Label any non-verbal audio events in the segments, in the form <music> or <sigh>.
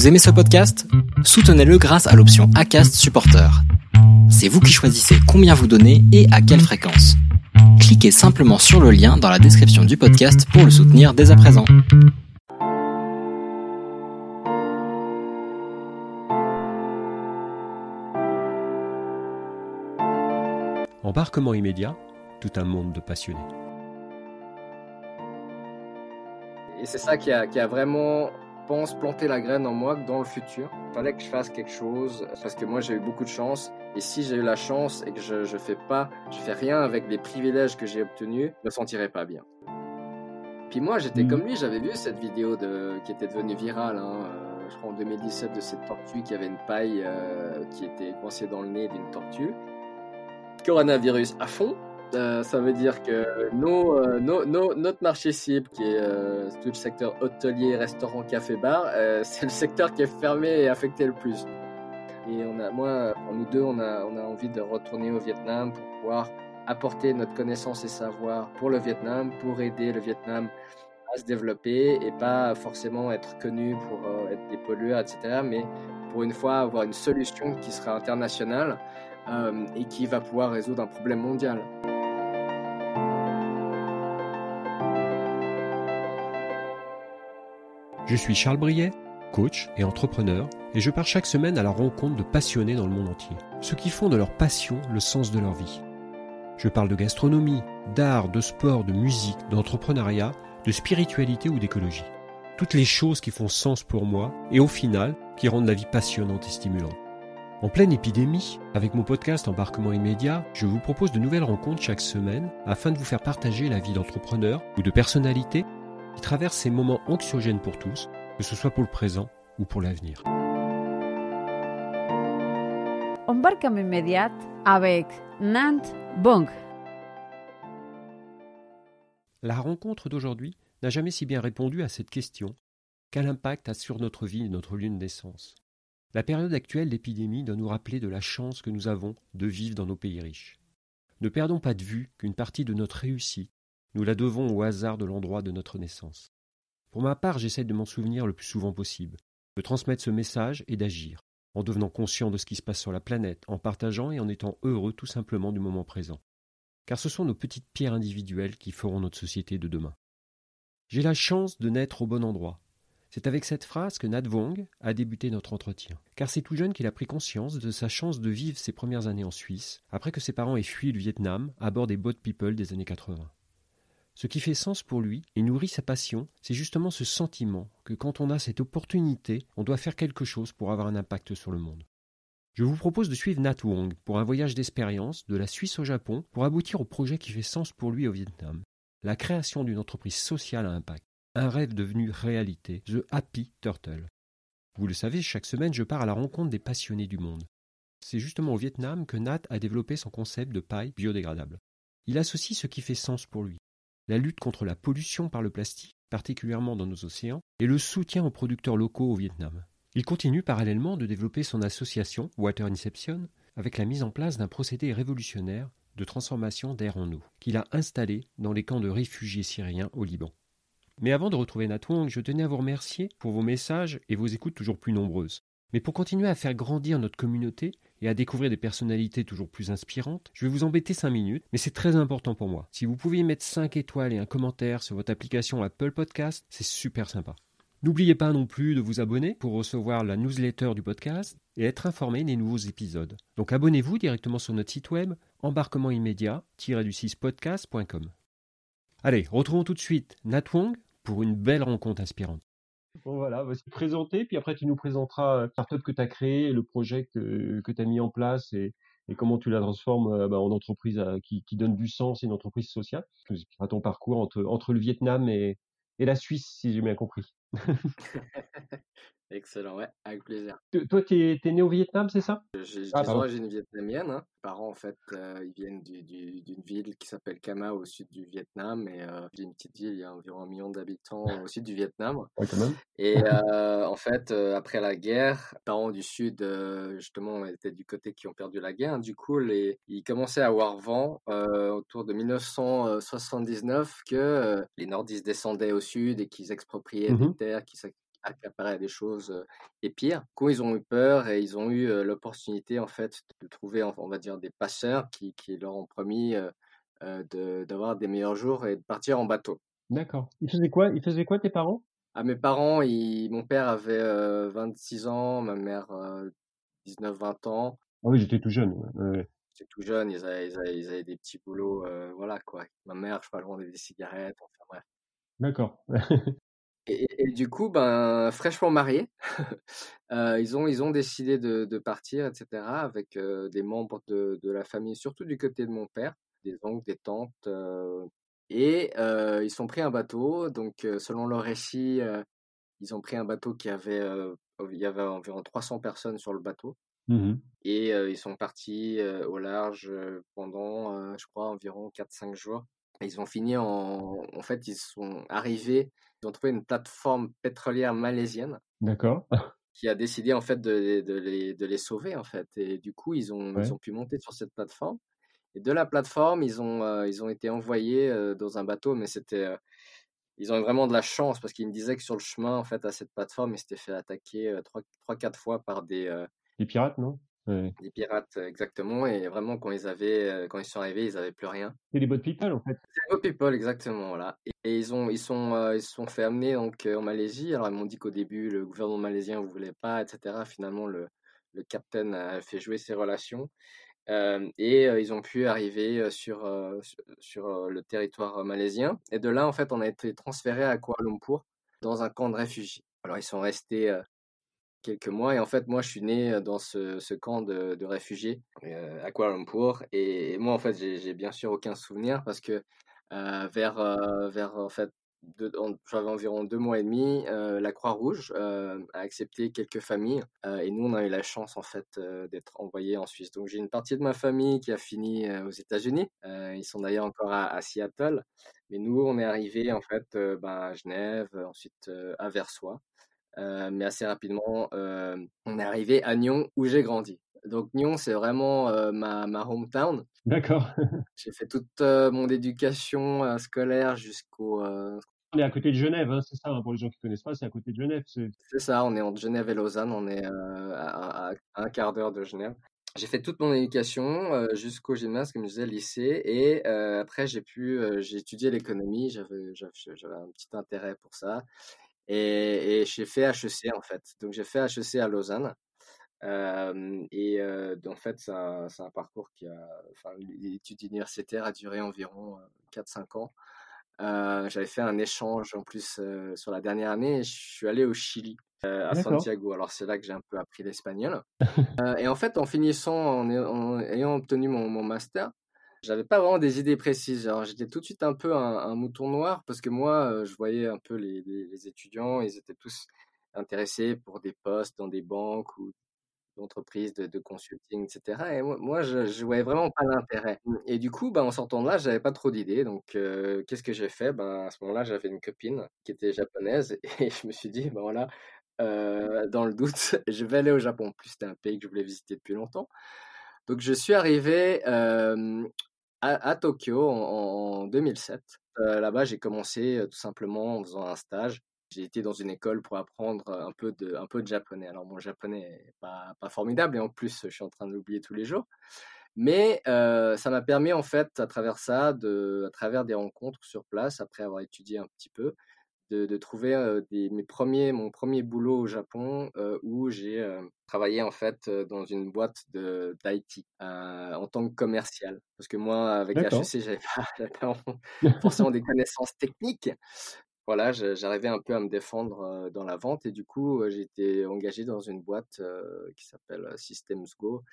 Vous aimez ce podcast? Soutenez-le grâce à l'option ACAST Supporter. C'est vous qui choisissez combien vous donnez et à quelle fréquence. Cliquez simplement sur le lien dans la description du podcast pour le soutenir dès à présent. Embarquement immédiat, tout un monde de passionnés. Et c'est ça qui a, qui a vraiment, pense, planté la graine en moi dans le futur. Il fallait que je fasse quelque chose parce que moi j'ai eu beaucoup de chance. Et si j'ai eu la chance et que je, je fais pas, je fais rien avec les privilèges que j'ai obtenus, je me sentirais pas bien. Puis moi j'étais Mhm. comme lui, j'avais vu cette vidéo de, qui était devenue virale, hein, euh, je crois en 2017, de cette tortue qui avait une paille euh, qui était coincée dans le nez d'une tortue. Coronavirus à fond. Euh, ça veut dire que euh, nos- notre marché cible, qui est euh, tout le secteur hôtelier, restaurant, café, bar, <laughs> c'est le secteur qui est fermé et affecté le plus. Et on a, moi, nous deux, on a, envie de retourner au Vietnam pour pouvoir apporter notre connaissance et savoir pour le Vietnam, pour aider le Vietnam à se développer et pas forcément être connu pour être des pollueurs, etc. Mais pour une fois avoir une solution qui sera internationale et qui va pouvoir résoudre un problème mondial. Je suis Charles Briet, coach et entrepreneur, et je pars chaque semaine à la rencontre de passionnés dans le monde entier, ceux qui font de leur passion le sens de leur vie. Je parle de gastronomie, d'art, de sport, de musique, d'entrepreneuriat, de spiritualité ou d'écologie. Toutes les choses qui font sens pour moi et au final qui rendent la vie passionnante et stimulante. En pleine épidémie, avec mon podcast Embarquement immédiat, je vous propose de nouvelles rencontres chaque semaine afin de vous faire partager la vie d'entrepreneurs ou de personnalités qui traversent ces moments anxiogènes pour tous, que ce soit pour le présent ou pour l'avenir. Immédiat avec Nant Bong. La rencontre d'aujourd'hui n'a jamais si bien répondu à cette question quel impact a sur notre vie notre lieu de naissance La période actuelle d'épidémie doit nous rappeler de la chance que nous avons de vivre dans nos pays riches. Ne perdons pas de vue qu'une partie de notre réussite, nous la devons au hasard de l'endroit de notre naissance. Pour ma part, j'essaie de m'en souvenir le plus souvent possible, de transmettre ce message et d'agir, en devenant conscient de ce qui se passe sur la planète, en partageant et en étant heureux tout simplement du moment présent. Car ce sont nos petites pierres individuelles qui feront notre société de demain. J'ai la chance de naître au bon endroit. C'est avec cette phrase que Nat Vong a débuté notre entretien. Car c'est tout jeune qu'il a pris conscience de sa chance de vivre ses premières années en Suisse, après que ses parents aient fui le Vietnam à bord des boat people des années 80. Ce qui fait sens pour lui et nourrit sa passion, c'est justement ce sentiment que quand on a cette opportunité, on doit faire quelque chose pour avoir un impact sur le monde. Je vous propose de suivre Nat Wong pour un voyage d'expérience de la Suisse au Japon pour aboutir au projet qui fait sens pour lui au Vietnam, la création d'une entreprise sociale à impact, un rêve devenu réalité, The Happy Turtle. Vous le savez, chaque semaine je pars à la rencontre des passionnés du monde. C'est justement au Vietnam que Nat a développé son concept de paille biodégradable. Il associe ce qui fait sens pour lui, la lutte contre la pollution par le plastique, particulièrement dans nos océans, et le soutien aux producteurs locaux au Vietnam. Il continue parallèlement de développer son association Water Inception avec la mise en place d'un procédé révolutionnaire de transformation d'air en eau qu'il a installé dans les camps de réfugiés syriens au Liban. Mais avant de retrouver Natwong, je tenais à vous remercier pour vos messages et vos écoutes toujours plus nombreuses. Mais pour continuer à faire grandir notre communauté et à découvrir des personnalités toujours plus inspirantes, je vais vous embêter 5 minutes, mais c'est très important pour moi. Si vous pouvez y mettre 5 étoiles et un commentaire sur votre application Apple Podcast, c'est super sympa. N'oubliez pas non plus de vous abonner pour recevoir la newsletter du podcast et être informé des nouveaux épisodes. Donc abonnez-vous directement sur notre site web embarquement immédiat-du6podcast.com. Allez, retrouvons tout de suite Nat Wong pour une belle rencontre inspirante. Bon voilà, voici présenter, puis après tu nous présenteras la startup que tu as créée, le projet que, tu as mis en place et, comment tu la transformes euh, bah, en entreprise euh, qui, qui donne du sens et une entreprise sociale. Tu nous expliqueras ton parcours entre, entre le Vietnam et, et la Suisse, si j'ai bien compris. <laughs> Excellent, ouais, avec plaisir. Toi, tu es, né au Vietnam, c'est ça? J'ai Ah, des pardon. origines vietnamiennes. hein. Mes parents, en fait, euh, ils viennent du- du- d'une ville qui s'appelle Cama au sud du Vietnam. Et euh, j'ai une petite ville, il y a environ un million d'habitants au sud du Vietnam. Ouais, quand même. Et euh, en fait, après la guerre, les parents du Sud, justement, étaient du côté qui ont perdu la guerre. Du coup, les, ils commençaient à avoir vent autour de 1979 que les Nordistes descendaient au Sud et qu'ils expropriaient des terres, qu'ils s'ac- accaparer des choses et pire. Du coup, ils ont eu peur et ils ont eu l'opportunité en fait de trouver, on va dire, des passeurs qui, qui leur ont promis euh, de- d'avoir des meilleurs jours et de partir en bateau. D'accord. Ils faisaient quoi? Ils faisaient quoi tes parents? À mes parents, ils, mon père avait euh, 26 ans, ma mère euh, 19-20 ans. Ah oui, j'étais tout jeune. ouais, tout jeune, ils avaient, ils avaient, ils avaient des petits boulots, euh, voilà quoi. Ma mère, je elle vendait des cigarettes, enfin bref. D'accord. <laughs> Et, et- et du coup, ben, fraîchement mariés, <laughs> euh, ils ont, ils ont décidé de, de partir, etc., avec euh, des membres de, de la famille, surtout du côté de mon père, des oncles, des tantes. euh, et ils sont pris un bateau. Donc, selon leur récit, ils ont pris un bateau qui avait, il y avait environ 300 personnes sur le bateau. Mhm. Et ils sont partis au large pendant, je crois, environ 4-5 jours. Et ils ont fini en... En fait, ils sont arrivés, ils ont trouvé une plateforme pétrolière malaisienne D'accord. <laughs> qui a décidé en fait de, de les, de les sauver en fait. Et du coup, ils ont, Ouais. ils ont pu monter sur cette plateforme. Et de la plateforme, ils ont, euh, ils ont été envoyés euh, dans un bateau, mais c'était... euh, ils ont eu vraiment de la chance parce qu'ils me disaient que sur le chemin, en fait, à cette plateforme, ils s'étaient fait attaquer trois, quatre fois par des, Les pirates, non? Ouais. des pirates, euh, exactement. Et vraiment, quand ils avaient, euh, quand ils sont arrivés, ils avaient plus rien. C'est des boat people en fait. C'est Go People, exactement, voilà. Et, et ils ont, ils sont, euh, ils se sont fait amener donc en Malaisie. Alors ils m'ont dit qu'au début, le gouvernement malaisien ne voulait pas, etc. Finalement, le, le capitaine a fait jouer ses relations. Euh, et euh, ils ont pu arriver sur, sur, sur, le territoire malaisien. Et de là, en fait, on a été transféré à Kuala Lumpur dans un camp de réfugiés. Alors ils sont restés quelques mois. Et en fait, moi, je suis né dans ce, camp de, réfugiés à Kuala Lumpur. Et, moi, en fait, j'ai bien sûr aucun souvenir parce que vers, vers, en fait, j'avais environ deux mois et demi, la Croix-Rouge a accepté quelques familles. et nous, on a eu la chance, en fait, d'être envoyés en Suisse. Donc, j'ai une partie de ma famille qui a fini aux États-Unis. Ils sont d'ailleurs encore à, Seattle. Mais nous, on est arrivés, en fait, ben, à Genève, ensuite à Versoix. Euh, mais assez rapidement, euh, on est arrivé à Nyon où j'ai grandi. Donc Nyon, c'est vraiment euh, ma, ma hometown. D'accord. <laughs> J'ai fait toute mon éducation scolaire jusqu'au... On est à côté de Genève, hein, c'est ça, hein, pour les gens qui connaissent pas, c'est à côté de Genève. c'est- ça, on est entre Genève et Lausanne, on est à, un quart d'heure de Genève. J'ai fait toute mon éducation jusqu'au gymnase, comme je disais, lycée, et après j'ai pu, j'ai étudié l'économie, j'avais un petit intérêt pour ça, et, et j'ai fait HEC en fait. Donc j'ai fait HEC à Lausanne. Euh, et euh, en fait, c'est un, parcours qui a, enfin, l'étude universitaire a duré environ euh, 4-5 ans. Euh, j'avais fait un échange en plus sur la dernière année et je suis allé au Chili, à. Santiago. Alors c'est là que j'ai un peu appris l'espagnol. Et en fait, en finissant, en, ay- en ayant obtenu mon, mon master, j'avais pas vraiment des idées précises. Alors j'étais tout de suite un peu un, mouton noir parce que moi, euh, je voyais un peu les, les, étudiants, ils étaient tous intéressés pour des postes dans des banques ou d'entreprises de, consulting, etc. Et moi, moi je, je voyais vraiment pas l'intérêt. Et du coup, ben, en sortant de là, j'avais pas trop d'idées. Donc, euh, qu'est-ce que j'ai fait? Ben, à ce moment-là, j'avais une copine qui était japonaise <laughs> et je me suis dit, ben voilà, euh, dans le doute, <laughs> je vais aller au Japon. En plus, c'était un pays que je voulais visiter depuis longtemps. Donc, je suis arrivé à, Tokyo en, en 2007. Euh, là-bas, j'ai commencé euh, tout simplement en faisant un stage. J'ai été dans une école pour apprendre un peu de, un peu de japonais. Alors, mon japonais n'est pas, pas formidable et en plus, je suis en train de l'oublier tous les jours. Mais euh, ça m'a permis, en fait, à travers ça, à travers des rencontres sur place, après avoir étudié un petit peu, de, de trouver euh, des, mes premiers, mon premier boulot au Japon euh, où j'ai euh, travaillé en fait dans une boîte de d'IT en tant que commercial. Parce que moi, avec. HEC, <laughs> j'avais pas, pas forcément des connaissances techniques. Voilà, j'arrivais un peu à me défendre dans la vente et du coup, j'ai été engagé dans une boîte qui s'appelle Systems Go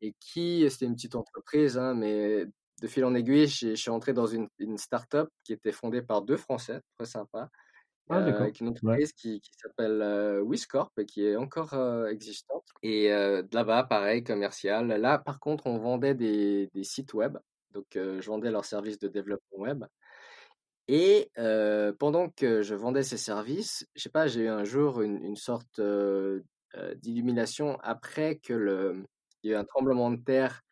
et qui, c'était une petite entreprise, hein, mais de fil en aiguille, je suis entré dans une, une start-up qui était fondée par deux Français, très sympa, Ah, euh, une entreprise qui, qui s'appelle euh, Wiscorp et qui est encore euh, existante. Et là-bas, pareil, commercial. Là, par contre, on vendait des, des sites web. Donc, je vendais leurs services de développement web. Et pendant que je vendais ces services, je sais pas, j'ai eu un jour une, une sorte d'illumination après que le, il y a eu un tremblement de terre.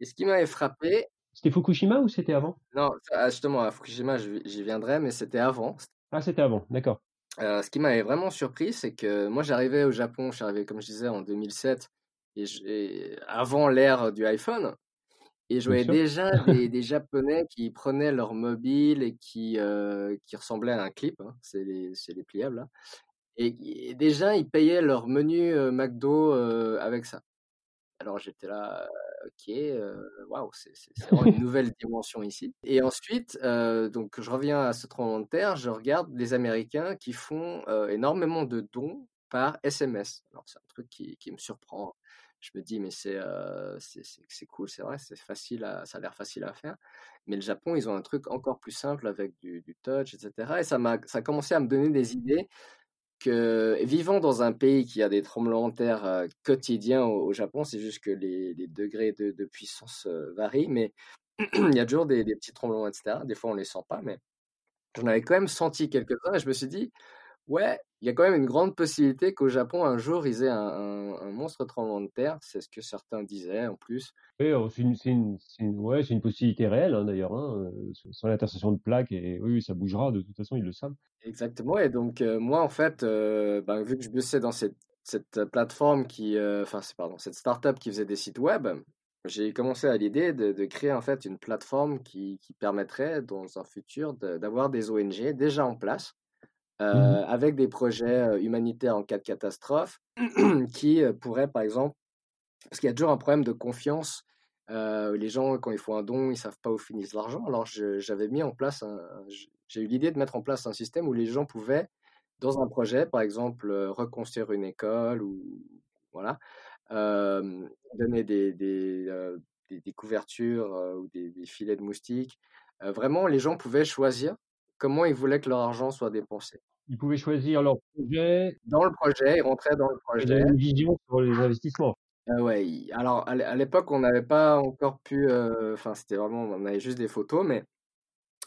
Et ce qui m'avait frappé, C'était Fukushima ou c'était avant? Non, ça, justement, à Fukushima, j'y viendrai, mais c'était avant. Ah, c'était avant, d'accord. Euh, ce qui m'avait vraiment surpris, c'est que moi j'arrivais au Japon, je suis arrivé comme je disais en 2007, et, et avant l'ère du iPhone, et je voyais déjà <laughs> des, des, Japonais qui prenaient leur mobile et qui, euh, qui ressemblaient à un clip, hein, c'est les, les, pliables, là. Et, déjà ils payaient leur menu euh, McDo avec ça. Alors j'étais là, ok, waouh, c'est vraiment une <laughs> nouvelle dimension ici. Et ensuite, donc je reviens à ce tremblement de terre, je regarde les Américains qui font énormément de dons par SMS. Alors c'est un truc qui, qui, me surprend. Je me dis mais c'est c'est cool, c'est vrai, c'est facile, à, ça a l'air facile à faire. Mais le Japon, ils ont un truc encore plus simple avec du, du touch, etc. Et ça m'a ça a commencé à me donner des idées que vivant dans un pays qui a des tremblements de terre euh, quotidiens au, Japon, c'est juste que les, degrés de, puissance euh, varient, mais <clears throat> il y a toujours des, des, petits tremblements, etc. Des fois, on les sent pas, mais j'en avais quand même senti quelques-uns et je me suis dit, Ouais, il y a quand même une grande possibilité qu'au Japon, un jour, ils aient un, monstre tremblement de terre. C'est ce que certains disaient en plus. Oui, oh, c'est une, ouais, une, possibilité réelle hein, d'ailleurs, hein, euh, sans l'intercession de plaques. Et oui, ça bougera, de toute façon, ils le savent. Exactement. Et donc, euh, moi, en fait, euh, ben, vu que je bossais dans cette, cette plateforme qui. Enfin, pardon, cette startup qui faisait des sites web, j'ai commencé à l'idée de, de, créer en fait une plateforme qui, qui permettrait, dans un futur, d'avoir des ONG déjà en place Mmh euh, avec des projets humanitaires en cas de catastrophe, <clears throat> qui pourraient, par exemple, parce qu'il y a toujours un problème de confiance. les gens, quand ils font un don, ils savent pas où finissent l'argent. Alors, j'avais mis en place, j'ai eu l'idée de mettre en place un système où les gens pouvaient, dans un projet, par exemple, reconstruire une école ou voilà, donner des, des, des, couvertures ou des, filets de moustiques. vraiment, les gens pouvaient choisir comment ils voulaient que leur argent soit dépensé. Ils pouvaient choisir leur projet. Dans le projet, ils rentraient dans le projet. une vision sur les investissements. Euh, ouais, alors à l'époque, on n'avait pas encore pu. Euh, enfin, c'était vraiment. On avait juste des photos, mais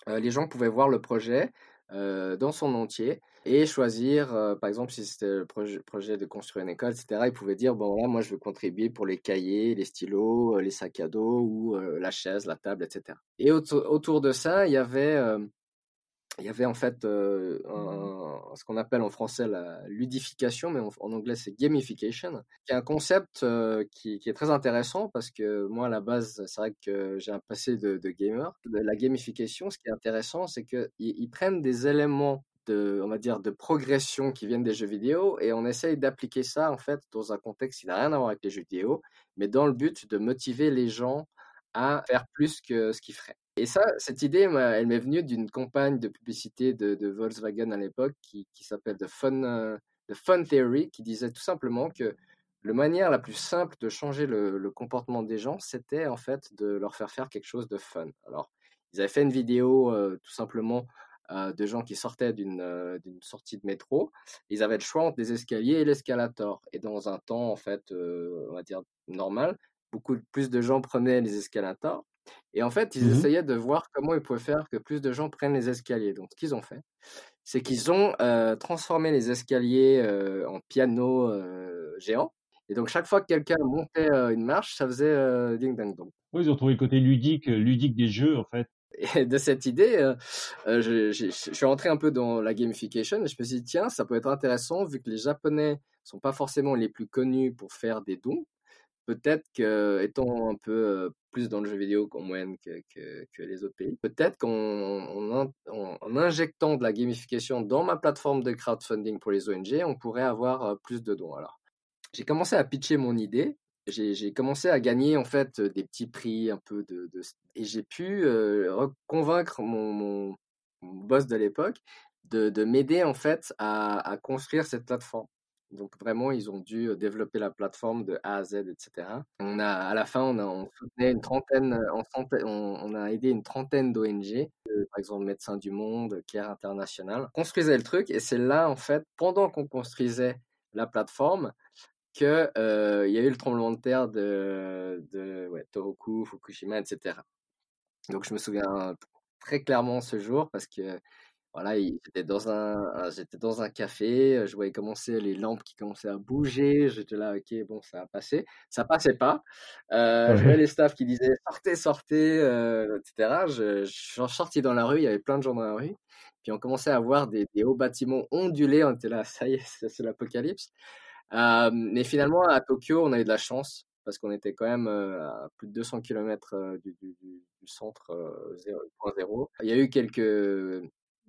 euh, les gens pouvaient voir le projet dans son entier et choisir, par exemple, si c'était le projet, de construire une école, etc. Ils pouvaient dire bon, là, moi, je veux contribuer pour les cahiers, les stylos, les sacs à dos ou la chaise, la table, etc. Et autour de ça, il y avait il y avait en fait euh, un, ce qu'on appelle en français la ludification, mais en, anglais c'est gamification, qui est un concept euh, qui, qui, est très intéressant parce que moi à la base c'est vrai que j'ai un passé de, de, gamer. La gamification, ce qui est intéressant, c'est qu'ils ils prennent des éléments de, on va dire, de progression qui viennent des jeux vidéo et on essaye d'appliquer ça en fait dans un contexte qui n'a rien à voir avec les jeux vidéo, mais dans le but de motiver les gens à faire plus que ce qu'ils feraient. Et ça, cette idée, elle m'est venue d'une campagne de publicité de, Volkswagen à l'époque qui, s'appelle The Fun, euh, The Fun Theory, qui disait tout simplement que la manière la plus simple de changer le, comportement des gens, c'était en fait de leur faire faire quelque chose de fun. Alors, ils avaient fait une vidéo euh, tout simplement euh, de gens qui sortaient d'une d'une sortie de métro. Ils avaient le choix entre les escaliers et l'escalator. Et dans un temps, en fait, on va dire normal, beaucoup plus de gens prenaient les escalators. Et en fait, ils mmh essayaient de voir comment ils pouvaient faire que plus de gens prennent les escaliers. Donc, ce qu'ils ont fait, c'est qu'ils ont transformé les escaliers en piano géant. Et donc, chaque fois que quelqu'un montait une marche, ça faisait ding dang dong. Oui, ils ont trouvé le côté ludique, ludique des jeux, en fait. Et de cette idée, je, je, suis rentré un peu dans la gamification et je me suis dit, tiens, ça peut être intéressant vu que les Japonais sont pas forcément les plus connus pour faire des dons peut-être que, étant un peu plus dans le jeu vidéo qu'en moyenne que, les autres pays, peut-être qu'en en, injectant de la gamification dans ma plateforme de crowdfunding pour les ONG, on pourrait avoir plus de dons. Alors, j'ai commencé à pitcher mon idée. J'ai commencé à gagner en fait des petits prix un peu de, et j'ai pu convaincre mon, boss de l'époque de, de m'aider en fait à construire cette plateforme. Donc vraiment, ils ont dû développer la plateforme de A à Z, etc. On a, à la fin, on a soutenait une trentaine, on, a aidé une trentaine d'ONG, par exemple Médecins du Monde, Claire International, construisait le truc. Et c'est là, en fait, pendant qu'on construisait la plateforme, que il y a eu le tremblement de terre de, de Tohoku, Fukushima, etc. Donc je me souviens très clairement ce jour parce que voilà, j'étais dans un, j'étais dans un café, je voyais commencer les lampes qui commençaient à bouger, j'étais là, ok, bon, ça a passé, ça passait pas. Euh, je voyais les staffs qui disaient sortez, sortez, euh, etc. Je, je suis sorti dans la rue, il y avait plein de gens dans la rue, Puis on commençait à voir des, des hauts bâtiments ondulés. On était là, ça y est, c'est l'apocalypse. Euh, mais finalement, à Tokyo, on a eu de la chance parce qu'on était quand même euh, à plus de 200 km euh, du, du, du, centre 0.0. Il y a eu quelques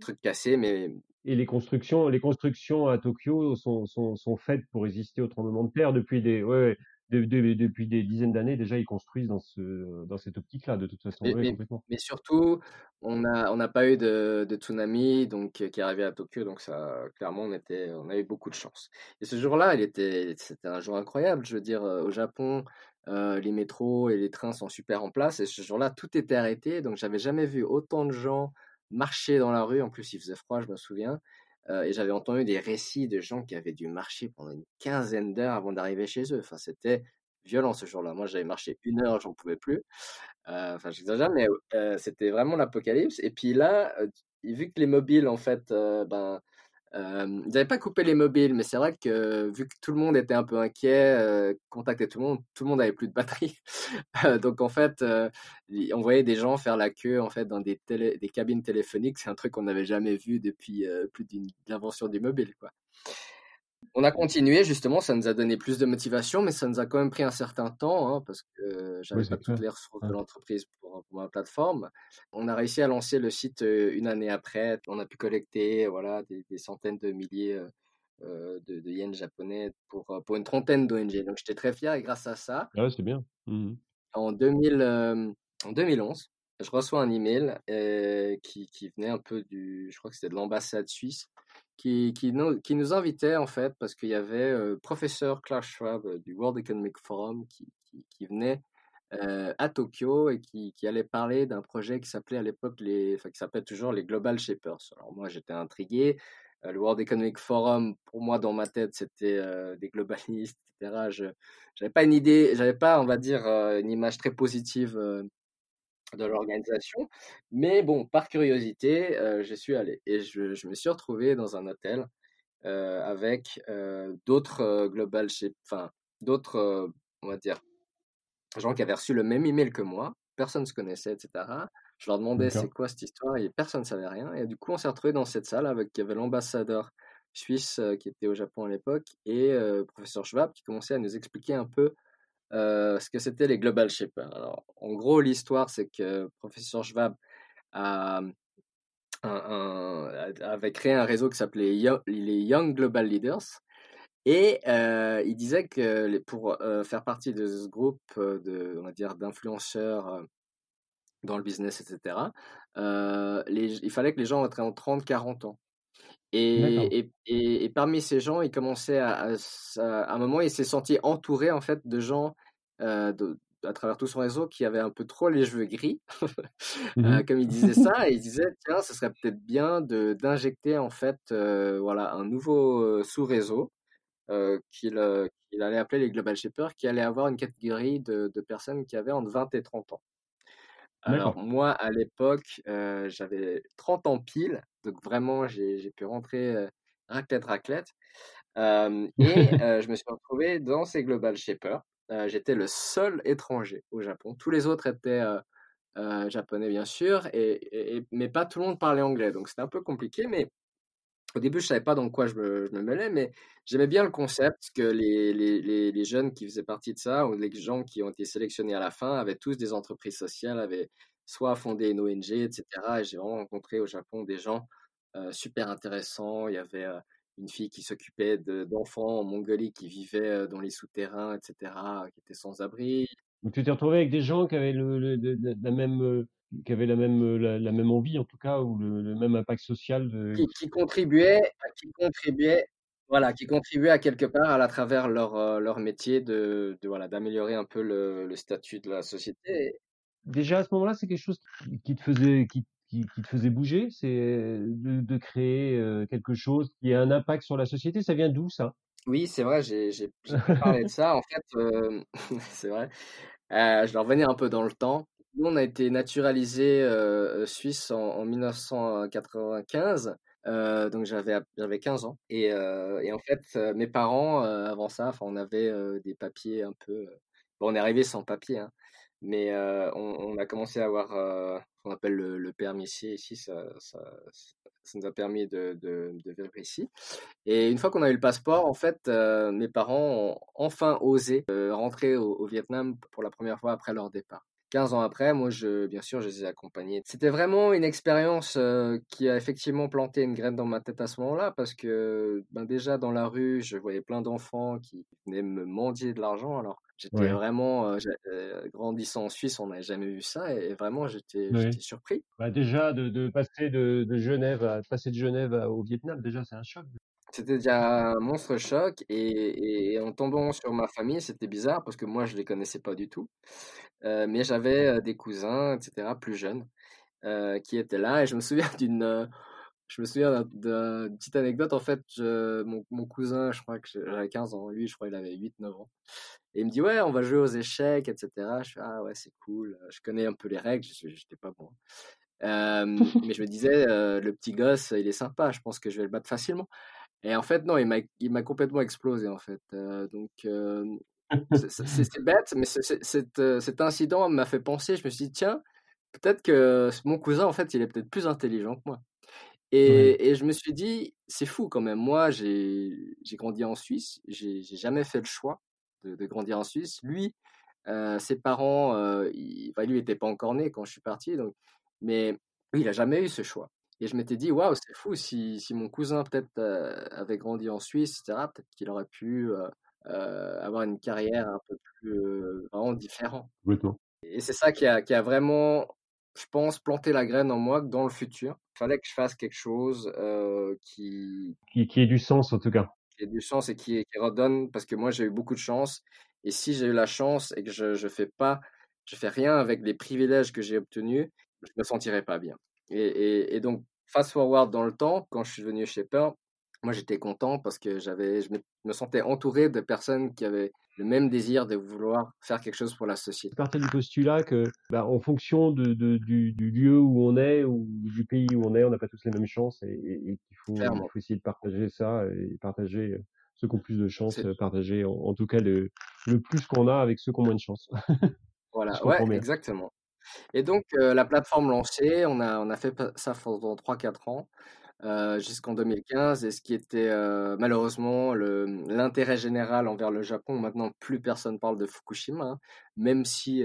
trucs cassés, mais et les constructions, les constructions à Tokyo sont, sont, sont faites pour résister au tremblement de terre depuis des, ouais, depuis des dizaines d'années déjà ils construisent dans ce dans cette optique-là de toute façon. Mais, ouais, mais, surtout, on a on n'a pas eu de, de, tsunami donc qui est arrivé à Tokyo donc ça clairement on était on a eu beaucoup de chance. Et ce jour-là, il était c'était un jour incroyable. Je veux dire au Japon. Euh, les métros et les trains sont super en place et ce jour-là tout était arrêté donc j'avais jamais vu autant de gens marcher dans la rue en plus il faisait froid je me souviens euh, et j'avais entendu des récits de gens qui avaient dû marcher pendant une quinzaine d'heures avant d'arriver chez eux. Enfin, c'était violent ce jour-là. Moi, j'avais marché une heure, j'en pouvais plus. Euh, enfin, j'exagère, mais euh, c'était vraiment l'apocalypse. Et puis là, vu que les mobiles, en fait, ben, euh, ils n'avaient pas coupé les mobiles, mais c'est vrai que vu que tout le monde était un peu inquiet, euh, contactait tout le monde, tout le monde avait plus de batterie. <laughs> Euh, donc en fait, euh, on voyait des gens faire la queue en fait dans des, des cabines téléphoniques. C'est un truc qu'on n'avait jamais vu depuis plus d'une l'invention du mobile, quoi. On a continué, justement, ça nous a donné plus de motivation, mais ça nous a quand même pris un certain temps, hein, parce que j'avais pas toutes les ressources de l'entreprise pour, pour, ma plateforme. On a réussi à lancer le site une année après. On a pu collecter voilà, des, des centaines de milliers euh, de, de, yens japonais pour, pour une trentaine d'ONG. Donc j'étais très fier et grâce à ça. Ah, c'est bien. Mmh en, 2000, euh, en 2011, je reçois un email euh, qui, qui venait un peu du, je crois que c'était de l'ambassade suisse, qui, nous, invitait en fait parce qu'il y avait euh, professeur Klaus Schwab euh, du World Economic Forum qui, venait euh, à Tokyo et qui, allait parler d'un projet qui s'appelait à l'époque enfin qui s'appelle toujours les Global Shapers. Alors moi j'étais intrigué. Euh, le World Economic Forum, pour moi dans ma tête c'était des globalistes, <laughs> etc. Je j'avais pas une idée, j'avais pas on va dire une image très positive de l'organisation. Mais bon, par curiosité, euh, je suis allé et je, je, me suis retrouvé dans un hôtel euh, avec euh, d'autres global enfin d'autres, on va dire, gens qui avaient reçu le même email que moi. Personne ne se connaissait, etc. Je leur demandais c'est quoi cette histoire et personne ne savait rien. Et du coup, on s'est retrouvé dans cette salle avec il y avait l'ambassadeur suisse qui était au Japon à l'époque et le professeur Schwab qui commençait à nous expliquer un peu euh, ce que c'était les Global Shapers. Alors, en gros, l'histoire, c'est que professeur Schwab a, un, avait créé un réseau qui s'appelait les Young Global Leaders. Et euh, il disait que pour euh, faire partie de ce groupe de, on va dire, d'influenceurs euh, dans le business, etc., euh, il fallait que les gens aient entre 30 40 ans. Et, et, et, et, parmi ces gens, il commençait à, à, à un moment, il s'est senti entouré en fait de gens euh, de, à travers tout son réseau qui avaient un peu trop les cheveux gris, <laughs> mmh euh, comme il disait ça, et il disait tiens, ce serait peut-être bien de d'injecter en fait euh, voilà un nouveau sous-réseau qu'il qu'il allait appeler les Global Shapers, qui allait avoir une catégorie de, de personnes qui avaient entre 20 et 30 ans. Alors moi, à l'époque, euh, j'avais 30 ans pile, donc vraiment, j'ai pu rentrer euh, raclette, raclette. Euh, et <laughs> euh, je me suis retrouvé dans ces Global Shapers. J'étais le seul étranger au Japon. Tous les autres étaient japonais, bien sûr, et, et, mais pas tout le monde parlait anglais. Donc c'était un peu compliqué, mais au début, je savais pas dans quoi je me, mêlais, mais j'aimais bien le concept que les, les, les, jeunes qui faisaient partie de ça, ou les gens qui ont été sélectionnés à la fin, avaient tous des entreprises sociales, avaient soit fondé une ONG, etc. Et j'ai vraiment rencontré au Japon des gens euh, super intéressants. Il y avait euh, une fille qui s'occupait d'enfants en Mongolie qui vivaient euh, dans les souterrains, etc., qui étaient sans abri. Donc tu t'es retrouvé avec des gens qui avaient le, le, le la même qui avait la même la, la, même envie en tout cas ou le, le même impact social de... qui, qui contribuait qui contribuait voilà qui contribuait à quelque part à, à travers leur euh, leur métier de, de voilà d'améliorer un peu le, le, statut de la société. Déjà à ce moment-là c'est quelque chose qui te faisait qui, qui, qui te faisait bouger c'est de, de, créer euh, quelque chose qui a un impact sur la société. Ça vient d'où ça? Oui c'est vrai j'ai parlé de ça. En fait euh, <laughs> c'est vrai. Euh, je vais revenir un peu dans le temps nous, on a été naturalisé euh, suisse en, en 1995. Euh, donc j'avais j'avais 15 ans et, euh, et en fait mes parents avant ça enfin on avait des papiers un peu bon on est arrivé sans papier hein, mais on, a commencé à avoir ce qu'on appelle le, permis ici ça, ça ça nous a permis de, de vivre ici. Et une fois qu'on a eu le passeport, en fait, mes parents ont enfin osé rentrer au Vietnam pour la première fois après leur départ. 15 ans après, moi, je, bien sûr, je les ai accompagnés. C'était vraiment une expérience euh, qui a effectivement planté une graine dans ma tête à ce moment-là, parce que ben, déjà dans la rue, je voyais plein d'enfants qui venaient me mendier de l'argent. Alors, j'étais vraiment, euh, euh, grandissant en Suisse, on n'avait jamais vu ça, et, vraiment, j'étais surpris. Bah déjà, de, passer de, Genève à, passer de Genève au Vietnam, déjà, c'est un choc. C'était déjà un monstre choc et, en tombant sur ma famille, c'était bizarre parce que moi, je les connaissais pas du tout. Euh, mais j'avais des cousins, etc., plus jeunes, euh, qui étaient là. Et je me <laughs> souviens d'une, je me souviens d'une petite anecdote. En fait, mon, mon, cousin, je crois que j'avais 15 ans, lui, je crois qu'il avait 8-9 ans. Et il me dit, ouais, on va jouer aux échecs, etc. Je fais, ah ouais, c'est cool. Je connais un peu les règles, je n'étais pas bon. <laughs> Mais je me disais, le petit gosse, il est sympa, je pense que je vais le battre facilement. Et en fait, non, il m'a, il m'a complètement explosé, en fait. Euh, donc, euh, c'est, bête, mais cet, euh, cet incident m'a fait penser. Je me suis dit, tiens, peut-être que mon cousin, en fait, il est peut-être plus intelligent que moi. Et, et je me suis dit, c'est fou quand même. Moi, j'ai, j'ai grandi en Suisse. J'ai, j'ai jamais fait le choix de, de grandir en Suisse. Lui, ses parents, il, lui, n'était pas encore né quand je suis parti. Donc, mais lui, il a jamais eu ce choix. Et je m'étais dit, waouh, c'est fou, si, si mon cousin peut-être euh, avait grandi en Suisse, etc., peut-être qu'il aurait pu euh, euh, avoir une carrière un peu plus vraiment différente. Et c'est ça qui a, qui a vraiment, je pense, planté la graine en moi que dans le futur, il fallait que je fasse quelque chose qui... qui... qui. ait du sens en tout cas. Qui ait du sens et qui, qui redonne, parce que moi j'ai eu beaucoup de chance. Et si j'ai eu la chance et que je ne fais pas, je fais rien avec les privilèges que j'ai obtenus, je me sentirais pas bien. Et, et, et, donc, fast forward dans le temps, quand je suis venu chez Peur, moi j'étais content parce que j'avais, je me sentais entouré de personnes qui avaient le même désir de vouloir faire quelque chose pour la société. Partais du postulat que, bah, en fonction de, de, du, du, lieu où on est ou du pays où on est, on n'a pas tous les mêmes chances et, et, qu'il faut, faut, essayer de partager ça et partager euh, ceux qui ont plus de chance, partager en, tout cas le, le plus qu'on a avec ceux qui ont moins de chance. voilà, <laughs> ouais, exactement. Et donc, la plateforme lancée, on a, on a fait ça pendant 3-4 ans, jusqu'en 2015. Et ce qui était malheureusement l'intérêt général envers le Japon, maintenant plus personne parle de Fukushima, hein, même si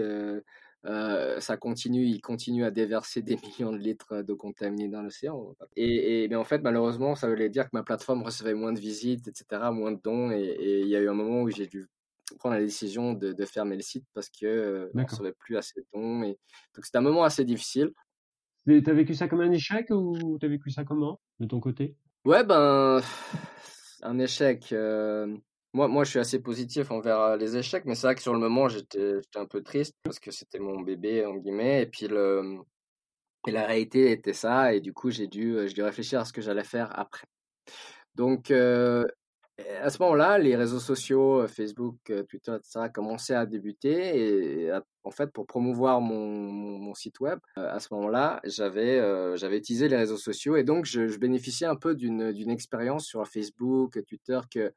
ça continue, il continue à déverser des <laughs> millions de litres d'eau contaminée dans l'océan. Et, et mais en fait, malheureusement, ça voulait dire que ma plateforme recevait moins de visites, etc., moins de dons. Et il y a eu un moment où j'ai dû prendre la décision de, de, fermer le site parce que euh, on ne recevait plus assez de dons. Et... Donc c'était un moment assez difficile. Tu as vécu ça comme un échec ou tu as vécu ça comment de ton côté? Ouais, ben, <sighs> un échec. Euh, moi, moi, je suis assez positif envers euh, les échecs, mais c'est vrai que sur le moment, j'étais un peu triste parce que c'était mon bébé, en guillemets, et puis le. Et la réalité était ça, et du coup, j'ai dû, j'ai dû réfléchir à ce que j'allais faire après. Donc, à ce moment-là, les réseaux sociaux, euh, Facebook, euh, Twitter, etc., commençaient à débuter. Et en fait, pour promouvoir mon, mon, site web, euh, à ce moment-là, j'avais j'avais utilisé les réseaux sociaux. Et donc, je, je bénéficiais un peu d'une expérience sur Facebook, Twitter, que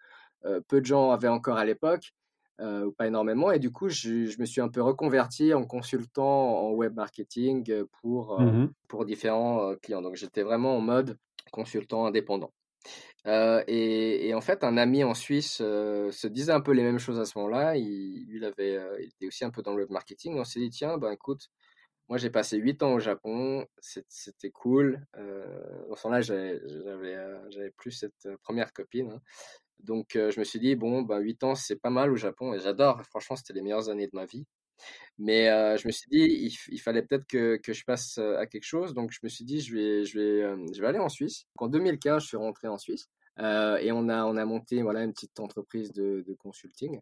peu de gens avaient encore à l'époque, ou pas énormément. Et du coup, je, je, me suis un peu reconverti en consultant en web marketing pour, mmh pour différents clients. Donc, j'étais vraiment en mode consultant indépendant. Euh, et, en fait, un ami en Suisse euh, se disait un peu les mêmes choses à ce moment-là. Il, avait, euh, était aussi un peu dans le web marketing. On s'est dit, tiens, ben écoute, moi j'ai passé 8 ans au Japon, c'était cool. Euh, ce moment-là, j'avais plus cette première copine. Hein. Donc je me suis dit, bon, ben 8 ans, c'est pas mal au Japon. Et j'adore, franchement, c'était les meilleures années de ma vie. Mais je me suis dit, il, fallait peut-être que, je passe à quelque chose. Donc, je me suis dit, je vais, je vais, je vais aller en Suisse. En 2015, je suis rentré en Suisse et on a, on a monté voilà, une petite entreprise de, consulting.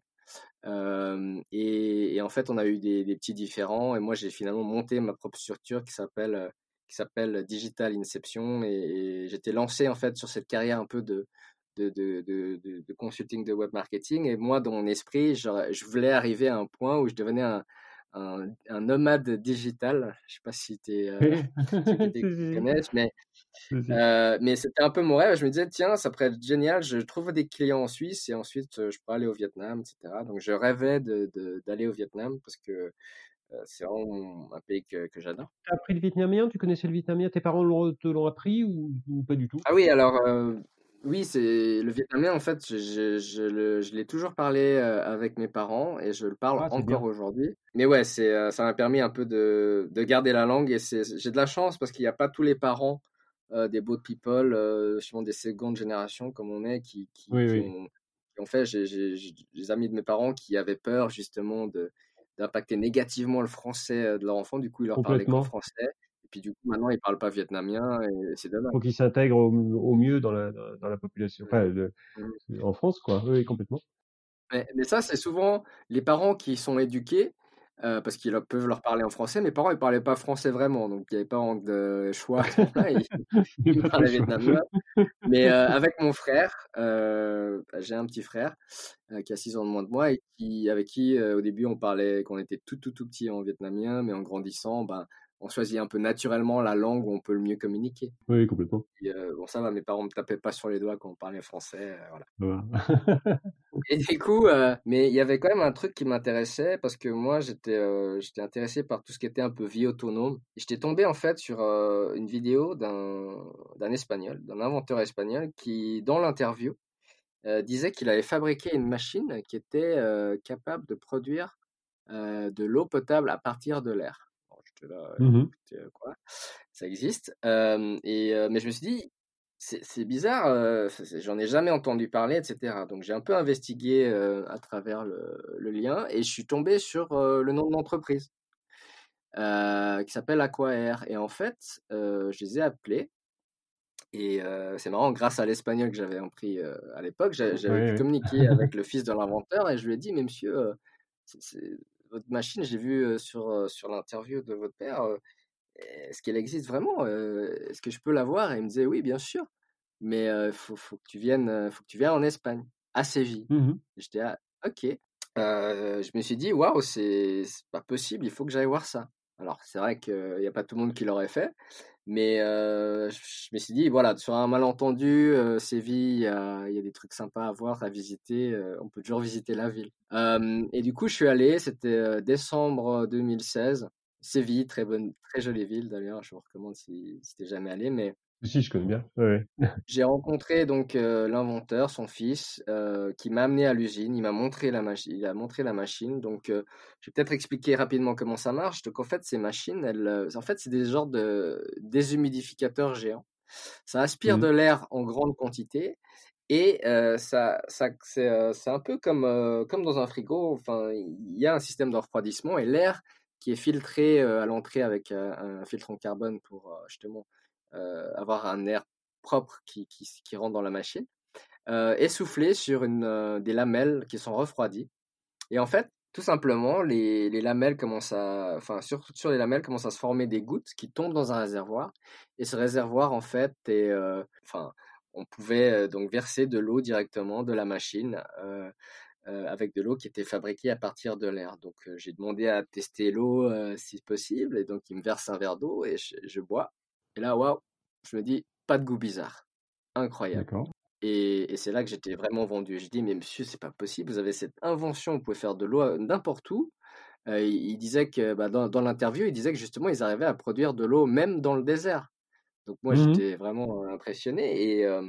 Et, et, en fait, on a eu des, petits différents. Et moi, j'ai finalement monté ma propre structure qui s'appelle qui s'appelle Digital Inception. Et, j'étais lancé en fait sur cette carrière un peu de, de, de, de, de, consulting de web marketing. Et moi, dans mon esprit, je, je voulais arriver à un point où je devenais un, un, un nomade digital. Je sais pas si tu euh, <laughs> connaissent, mais, euh, mais c'était un peu mon rêve. Je me disais, tiens, ça pourrait être génial. Je trouve des clients en Suisse et ensuite euh, je peux aller au Vietnam, etc. Donc je rêvais d'aller au Vietnam parce que c'est vraiment un pays que, que j'adore. Tu as appris le vietnamien? Tu connaissais le vietnamien? Tes parents te l'ont appris ou, pas du tout? Ah oui, alors oui, c'est le vietnamien. En fait, je, je, je l'ai toujours parlé avec mes parents et je le parle ah, encore aujourd'hui. Mais ouais, c'est ça m'a permis un peu de, de garder la langue et j'ai de la chance parce qu'il n'y a pas tous les parents des boat people, euh, des secondes générations comme on est, qui, qui, Ont, fait. J'ai des amis de mes parents qui avaient peur justement de d'impacter négativement le français de leur enfant. Du coup, ils leur parlaient qu'en français. Et puis du coup, maintenant, ils parlent pas vietnamien et c'est dommage. Faut qu'ils s'intègrent au, mieux dans la, dans la population, enfin, mmh. en France, quoi. Oui, complètement. Mais, mais ça, c'est souvent les parents qui sont éduqués euh, parce qu'ils peuvent leur parler en français. Mes parents, ils parlaient pas français vraiment, donc il n'y avait pas de choix. ils, <laughs> parlaient vietnamien. Mais euh, <laughs> avec mon frère, euh, bah, j'ai un petit frère qui a 6 ans de moins de moi et qui, avec qui, au début, on parlait qu'on était tout, tout, tout petit en vietnamien, mais en grandissant, ben, on choisit un peu naturellement la langue où on peut le mieux communiquer. Oui, complètement. Euh, bon, ça va, mes parents me tapaient pas sur les doigts quand on parlait français. Euh, voilà. <laughs> et du coup, euh, mais il y avait quand même un truc qui m'intéressait parce que moi, j'étais j'étais intéressé par tout ce qui était un peu vie autonome. J'étais tombé en fait sur une vidéo d'un espagnol, d'un inventeur espagnol qui, dans l'interview, disait qu'il avait fabriqué une machine qui était capable de produire de l'eau potable à partir de l'air. Mmh quoi, ça existe. et, mais je me suis dit, c'est bizarre, j'en ai jamais entendu parler, etc. Donc j'ai un peu investigué à travers le, lien et je suis tombé sur le nom de l'entreprise qui s'appelle Aquair. Et en fait, je les ai appelés. Et c'est marrant, grâce à l'espagnol que j'avais appris à l'époque, j'avais communiqué avec le fils de l'inventeur et je lui ai dit, mais monsieur, votre machine, j'ai vu sur, sur l'interview de votre père, est-ce qu'elle existe vraiment Est-ce que je peux la voir? Et il me disait oui, bien sûr, mais il faut, faut, que tu viennes, faut que tu viennes en Espagne, à Séville. Mmh J'étais ah, ok. je me suis dit waouh, c'est pas possible, il faut que j'aille voir ça. Alors c'est vrai qu'il n'y a pas tout le monde qui l'aurait fait, mais je me suis dit, voilà, sur un malentendu, Séville, il y, a, des trucs sympas à voir, à visiter. On peut toujours visiter la ville. et du coup, je suis allé, c'était décembre 2016. Séville, très bonne, très jolie ville d'ailleurs. Je vous recommande si, si t'es jamais allé, mais si, je connais bien. Ouais. <laughs> J'ai rencontré donc l'inventeur, son fils, qui m'a amené à l'usine. Il m'a montré la machine. Il a montré la machine. Donc, je vais peut-être expliquer rapidement comment ça marche. Donc, en fait, ces machines, elles, en fait, c'est des genres de déshumidificateurs géants. Ça aspire mmh. de l'air en grande quantité et ça, ça c'est, un peu comme comme dans un frigo. Enfin, il y a un système de refroidissement et l'air qui est filtré à l'entrée avec un filtre en carbone pour justement avoir un air propre qui, rentre dans la machine, euh, et souffler sur une, euh, des lamelles qui sont refroidies. Et en fait, tout simplement, les, les lamelles commencent à, enfin, sur, les lamelles commencent à se former des gouttes qui tombent dans un réservoir. Et ce réservoir, en fait, est, enfin, on pouvait donc verser de l'eau directement de la machine. Euh, avec de l'eau qui était fabriquée à partir de l'air. Donc j'ai demandé à tester l'eau si possible, et donc il me verse un verre d'eau et je, bois. Et là, waouh, je me dis, pas de goût bizarre. Incroyable. Et, et c'est là que j'étais vraiment vendu. Je dis, mais monsieur, c'est pas possible, vous avez cette invention, vous pouvez faire de l'eau n'importe où. Euh, il, disait que, bah, dans, dans l'interview, il disait que justement, ils arrivaient à produire de l'eau même dans le désert. Donc moi, mmh j'étais vraiment impressionné. Et, euh,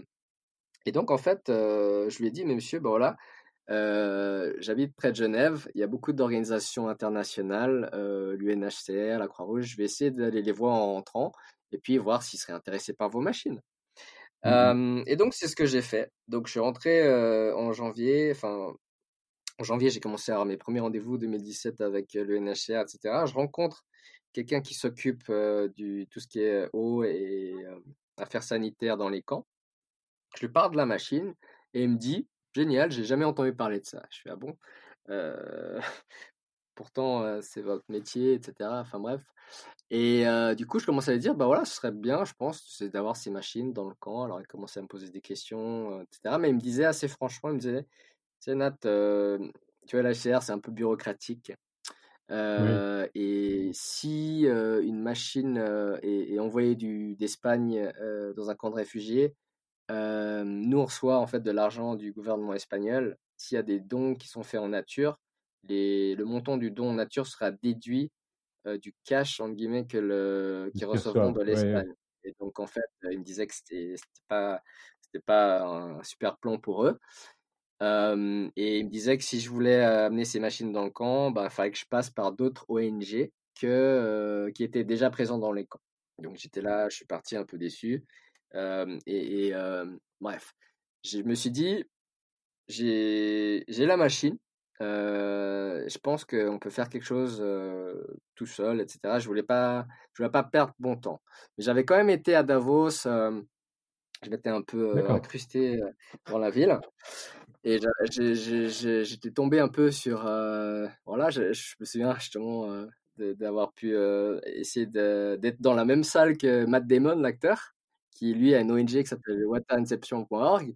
et donc, en fait, euh, je lui ai dit, mais monsieur, bah voilà, j'habite près de Genève, il y a beaucoup d'organisations internationales, l'UNHCR, la Croix-Rouge, je vais essayer d'aller les voir en rentrant et puis voir s'ils seraient intéressés par vos machines. Mmh et donc, c'est ce que j'ai fait. Donc, je suis rentré en janvier, enfin, en janvier, j'ai commencé à avoir mes premiers rendez-vous 2017 avec le NHR, etc. Je rencontre quelqu'un qui s'occupe du tout ce qui est eau et affaires sanitaires dans les camps. Je lui parle de la machine et il me dit Génial, j'ai jamais entendu parler de ça. Je suis Ah bon? <laughs> Pourtant, c'est votre métier, etc. Enfin bref. Et du coup, je commençais à lui dire, bah voilà, ce serait bien, je pense, c'est d'avoir ces machines dans le camp. Alors, il commençait à me poser des questions, etc. Mais il me disait assez franchement, il me disait, c'est Nat, tu vois, l'HCR, c'est un peu bureaucratique. Et si une machine est, envoyée d'Espagne dans un camp de réfugiés, nous on reçoit en fait de l'argent du gouvernement espagnol. S'il y a des dons qui sont faits en nature, les, le montant du don en nature sera déduit du cash entre guillemets que le qu'ils recevront de l'Espagne. Et donc en fait, il me disait que c'était pas c'était pas un super plan pour eux. et il me disait que si je voulais amener ces machines dans le camp, bah, il fallait que je passe par d'autres ONG que, qui étaient déjà présents dans les camps. Donc j'étais là, je suis parti un peu déçu. Et, bref, je me suis dit, j'ai la machine. je pense qu'on peut faire quelque chose tout seul, etc. Je voulais pas, je voulais pas perdre mon temps. Mais j'avais quand même été à Davos. je m'étais un peu incrusté dans la ville. Et j'étais tombé un peu sur. voilà, je, je, me souviens justement d'avoir pu essayer d'être dans la même salle que Matt Damon, l'acteur, qui lui a une ONG qui s'appelle waterinception.org.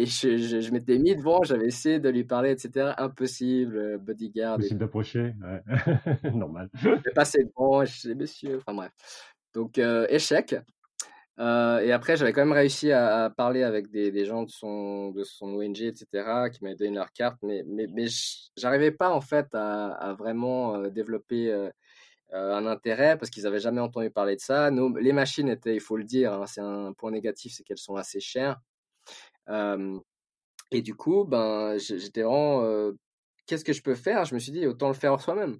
Et je, je, m'étais mis devant, j'avais essayé de lui parler, etc. Impossible, bodyguard. Impossible d'approcher, ouais. <laughs> normal. J'ai passé devant, je disais, monsieur, enfin bref. Donc, échec. Euh, et après, j'avais quand même réussi à, parler avec des, des, gens de son, de son ONG, etc., qui m'avaient donné leur carte, mais, mais, mais j'arrivais pas en fait à, à vraiment euh, développer euh, un intérêt parce qu'ils n'avaient jamais entendu parler de ça. Les machines étaient, il faut le dire, hein, c'est un point négatif, c'est qu'elles sont assez chères. et du coup, ben, j'étais vraiment, qu'est-ce que je peux faire? Je me suis dit, autant le faire soi-même.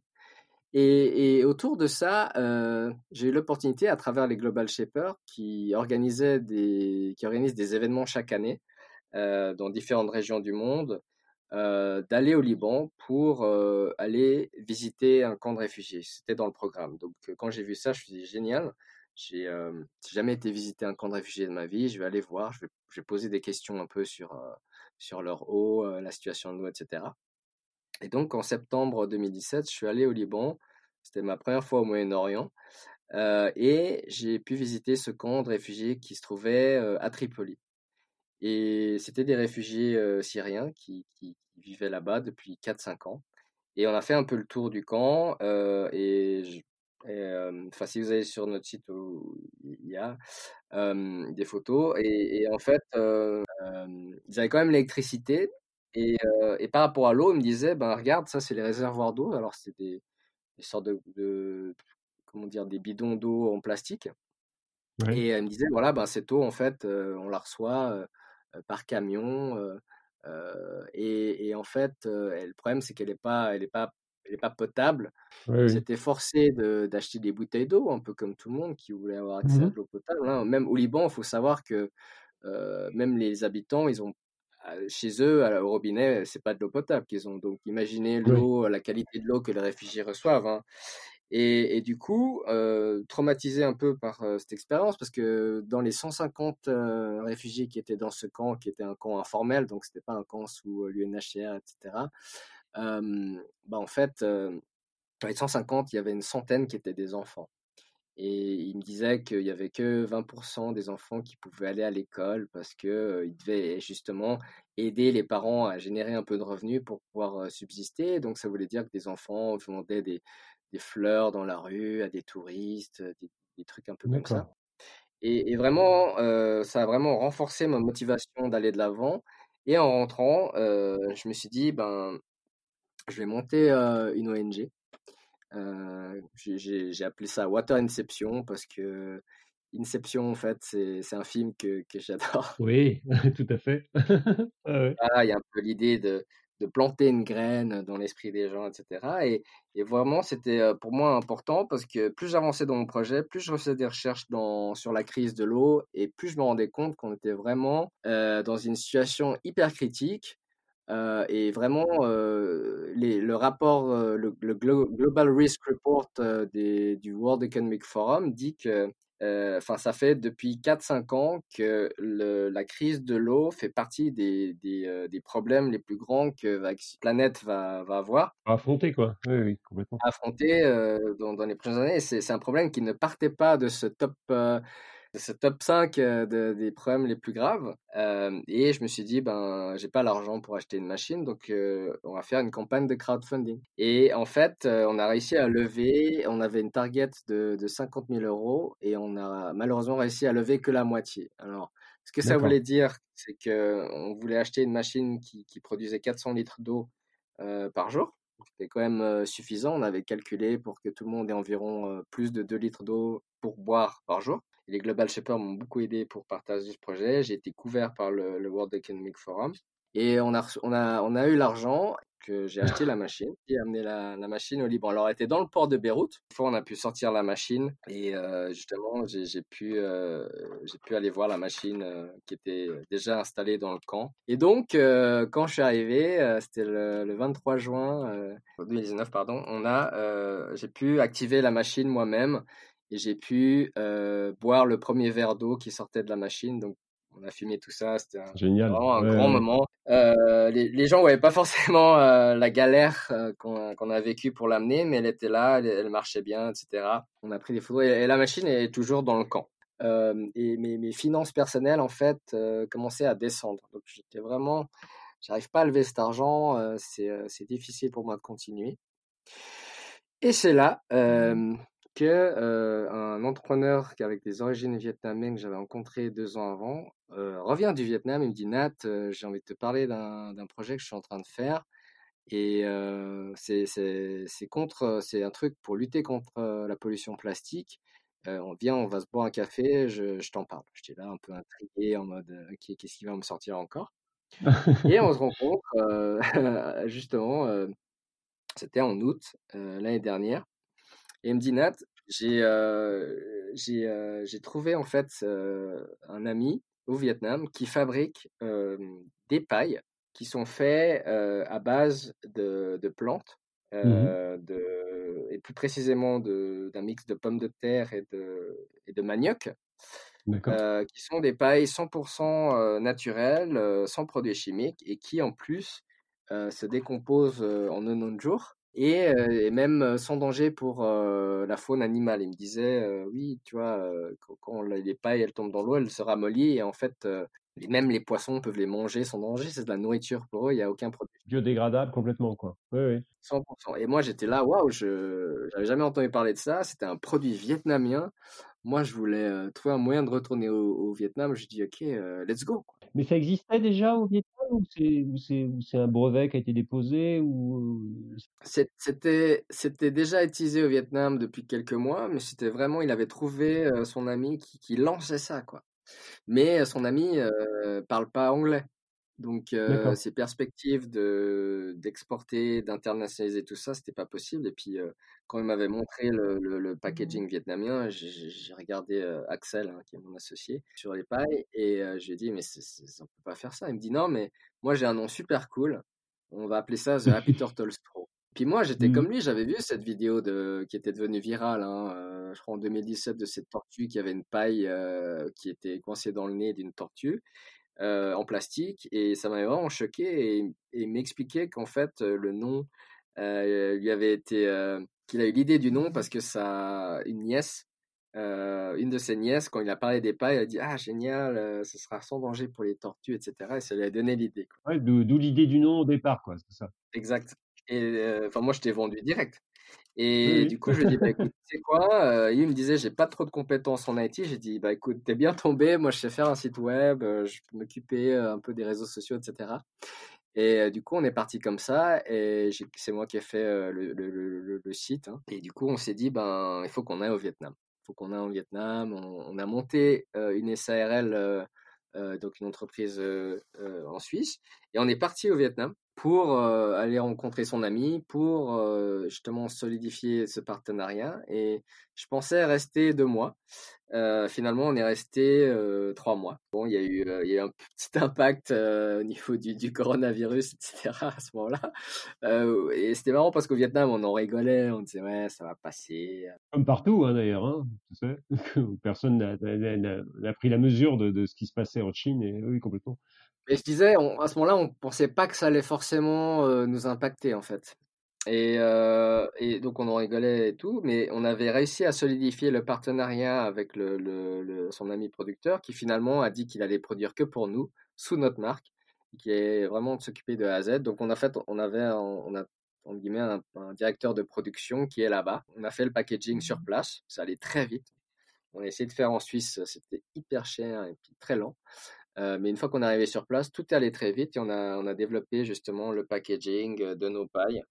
Et, autour de ça, euh, j'ai eu l'opportunité, à travers les Global Shapers, qui, des, qui organisent des événements chaque année euh, dans différentes régions du monde, euh, d'aller au Liban pour aller visiter un camp de réfugiés. C'était dans le programme. Donc, quand j'ai vu ça, je me suis dit génial. J'ai jamais été visiter un camp de réfugiés de ma vie. Je vais aller voir. Je vais, poser des questions un peu sur sur leur eau, la situation de l'eau, etc. Et donc, en septembre 2017, je suis allé au Liban. C'était ma première fois au Moyen-Orient. Euh, et j'ai pu visiter ce camp de réfugiés qui se trouvait euh, à Tripoli. Et c'était des réfugiés euh, syriens qui, qui, vivaient là-bas depuis 4-5 ans. Et on a fait un peu le tour du camp. et, enfin, si vous allez sur notre site, il y a des photos. Et, et en fait, ils avaient quand même l'électricité, et, et, par rapport à l'eau, il me disait, ben regarde, ça c'est les réservoirs d'eau. Alors c'est des, des, sortes de, de, comment dire, des bidons d'eau en plastique. Et elle me disait, voilà, ben cette eau en fait, on la reçoit par camion. Et, et, en fait, le problème c'est qu'elle n'est pas, elle est pas, elle est pas potable. C'était forcé d'acheter des bouteilles d'eau, un peu comme tout le monde qui voulait avoir accès à mmh de l'eau potable. Hein. Même au Liban, il faut savoir que même les habitants, ils ont chez eux, au robinet, c'est pas de l'eau potable qu'ils ont. Donc, imaginez l'eau, la qualité de l'eau que les réfugiés reçoivent. Hein. Et, du coup, euh, traumatisé un peu par euh, cette expérience, parce que dans les 150 euh, réfugiés qui étaient dans ce camp, qui était un camp informel, donc c'était pas un camp sous l'UNHCR, etc. bah en fait, dans les 150, il y avait une centaine qui étaient des enfants. Et il me disait qu'il n'y avait que 20% des enfants qui pouvaient aller à l'école parce qu'ils devaient justement aider les parents à générer un peu de revenus pour pouvoir subsister. Donc ça voulait dire que des enfants vendaient des, des fleurs dans la rue à des touristes, des, trucs un peu comme ça. Et, vraiment, ça a vraiment renforcé ma motivation d'aller de l'avant. Et en rentrant, je me suis dit, ben, je vais monter une ONG j'ai appelé ça Water Inception parce que Inception, en fait, c'est un film que, que j'adore. Oui, <laughs> tout à fait. <laughs> ah, il y a un peu l'idée de, de, planter une graine dans l'esprit des gens, etc. Et, vraiment, c'était euh, pour moi important parce que plus j'avançais dans mon projet, plus je faisais des recherches sur la crise de l'eau et plus je me rendais compte qu'on était vraiment euh, dans une situation hyper critique euh, et vraiment, le rapport, le, Global Risk Report du World Economic Forum dit que, enfin, ça fait depuis 4-5 ans que le, la crise de l'eau fait partie des, des, des, problèmes les plus grands que la planète va, va avoir. affronter, quoi. Oui, oui, complètement. Affronter dans, dans, les prochaines années. C'est un problème qui ne partait pas de ce top ce top 5 euh, des problèmes les plus graves. Euh, et je me suis dit, ben, j'ai pas l'argent pour acheter une machine, donc euh, on va faire une campagne de crowdfunding. Et en fait, on a réussi à lever, on avait une target de, de 50 000 euros et on a malheureusement réussi à lever que la moitié. Alors, ce que ça voulait dire, c'est qu'on voulait acheter une machine qui, qui produisait 400 litres d'eau par jour. C'était quand même suffisant. On avait calculé pour que tout le monde ait environ plus de 2 litres d'eau pour boire par jour. Les Global Shippers m'ont beaucoup aidé pour partager ce projet. J'ai été couvert par le, World Economic Forum. Et on a, eu l'argent que j'ai acheté la machine et amené la, machine au Liban. Alors, elle était dans le port de Beyrouth. Une fois, on a pu sortir la machine et euh, justement, j'ai pu, euh, j'ai pu aller voir la machine euh, qui était déjà installée dans le camp. Et donc, quand je suis arrivé, c'était le, le, 23 juin 2019, pardon, on j'ai pu activer la machine moi-même et j'ai pu boire le premier verre d'eau qui sortait de la machine. Donc, on a fumé tout ça, c'était un, Génial. vraiment un Ouais, grand moment. Euh, les, les gens voyaient pas <laughs> forcément euh, la galère qu'on a vécue pour l'amener, mais elle était là, elle, elle marchait bien, etc. On a pris des photos et, et la machine est toujours dans le camp. Et mes, mes finances personnelles, en fait, commençaient à descendre. Donc j'étais vraiment, j'arrive pas à lever cet argent, c'est c'est difficile pour moi de continuer. Et c'est là euh, euh, un entrepreneur avec des origines vietnamiennes que j'avais rencontré deux ans avant euh, revient du Vietnam et me dit Nat, euh, j'ai envie de te parler d'un projet que je suis en train de faire et c'est contre c'est un truc pour lutter contre la pollution plastique. On vient, on va se boire un café, je, t'en parle. J'étais là un peu intrigué en mode ok qu'est-ce qui va me sortir encore? Et on se rencontre <laughs> justement c'était en août l'année dernière et il me dit Nat, j'ai euh, j'ai euh, j'ai trouvé en fait euh, un ami au Vietnam qui fabrique des pailles qui sont faits à base de, de plantes, euh, de, et plus précisément de- d'un mix de pommes de terre et de, et de manioc, qui sont des pailles 100% euh, naturelles, sans produits chimiques, et qui en plus se décomposent en un autre jour, et, euh, et même sans danger pour euh, la faune animale. Il me disait, euh, oui, tu vois, quand, les pailles elles tombent dans l'eau, elles se ramollissent, et en fait, même les poissons peuvent les manger sans danger, c'est de la nourriture pour eux, il n'y a aucun produit. Biodégradable complètement, quoi. Oui, oui. 100%. Et moi, j'étais là, waouh, je n'avais jamais entendu parler de ça. C'était un produit vietnamien. Moi, je voulais trouver un moyen de retourner au, au Vietnam. Je dis, ok, let's go. Mais ça existait déjà au Vietnam ou c'est un brevet qui a été déposé ou C'est- C'était c'était déjà utilisé au Vietnam depuis quelques mois, mais c'était vraiment, il avait trouvé euh, son ami qui, qui lançait ça, quoi. Mais euh, son ami euh, parle pas anglais. Donc, euh, ses perspectives de d'exporter, d'internationaliser tout ça, c'était pas possible. Et puis, euh, quand il m'avait montré le, le, le packaging vietnamien, j'ai regardé euh, Axel, hein, qui est mon associé, sur les pailles, et je lui ai dit, mais c'est, c'est- on peut pas faire ça. Il me dit, non, mais moi j'ai un nom super cool. On va appeler ça The <laughs> Happy Turtle Straw. Puis moi, j'étais Mhm. comme lui, j'avais vu cette vidéo de, qui était devenue virale, hein, je crois en 2017, de cette tortue qui avait une paille qui était coincée dans le nez d'une tortue euh, en plastique et ça m'avait vraiment choqué et, et m'expliquait qu'en fait euh, le nom euh, lui avait été euh, qu'il a eu l'idée du nom parce que sa une nièce une de ses nièces quand il a parlé des pailles elle a dit ah génial ce sera sans danger pour les tortues etc et ça lui a donné l'idée. Ouais, d'où l'idée du nom au départ, quoi, c'est ça. exact et enfin moi je t'ai vendu direct et oui. du coup, je lui ai dit, bah, écoute, tu sais quoi? Euh, il me disait, j'ai pas trop de compétences en IT. J'ai dit, bah, écoute, t'es bien tombé. Moi, je sais faire un site web. euh, je peux m'occuper euh, un peu des réseaux sociaux, etc. Et euh, du coup, on est parti comme ça. Et c'est moi qui ai fait euh, le, le, le, le- le site. hein. Et du coup, on s'est dit, ben, il faut qu'on aille au Vietnam. Il faut qu'on aille au Vietnam. On, on a monté une SARL, donc une entreprise en Suisse. Et on est parti au Vietnam pour euh, aller rencontrer son ami, pour euh, justement solidifier ce partenariat. Et je pensais rester deux mois. Euh, finalement, on est resté trois mois. Bon, il y a eu, y a un <laughs> petit impact au niveau du, du coronavirus, etc. à ce moment-là. Et c'était marrant parce qu'au Vietnam, on en rigolait, on disait ouais, ça va passer. Comme partout, hein, d'ailleurs, hein, <laughs> personne n'a pris la mesure de, de ce qui se passait en Chine, et oui, complètement. Mais je disais, on- à ce moment-là, on pensait pas que ça allait forcément euh, nous impacter en fait. Et, euh, et donc on en rigolait et tout, mais on avait réussi à solidifier le partenariat avec le, le- le- son ami producteur qui finalement a dit qu'il allait produire que pour nous, sous notre marque, qui est vraiment de s'occuper de A à Z. Donc on a fait, on avait, on a guillemets un, un directeur de production qui est là-bas. On a fait le packaging sur place, ça allait très vite. On a essayé de faire en Suisse, c'était hyper cher et puis très lent. Euh, mais une fois qu'on est arrivé sur place, tout est allé très vite on a, on a développé justement le packaging euh, de nos pailles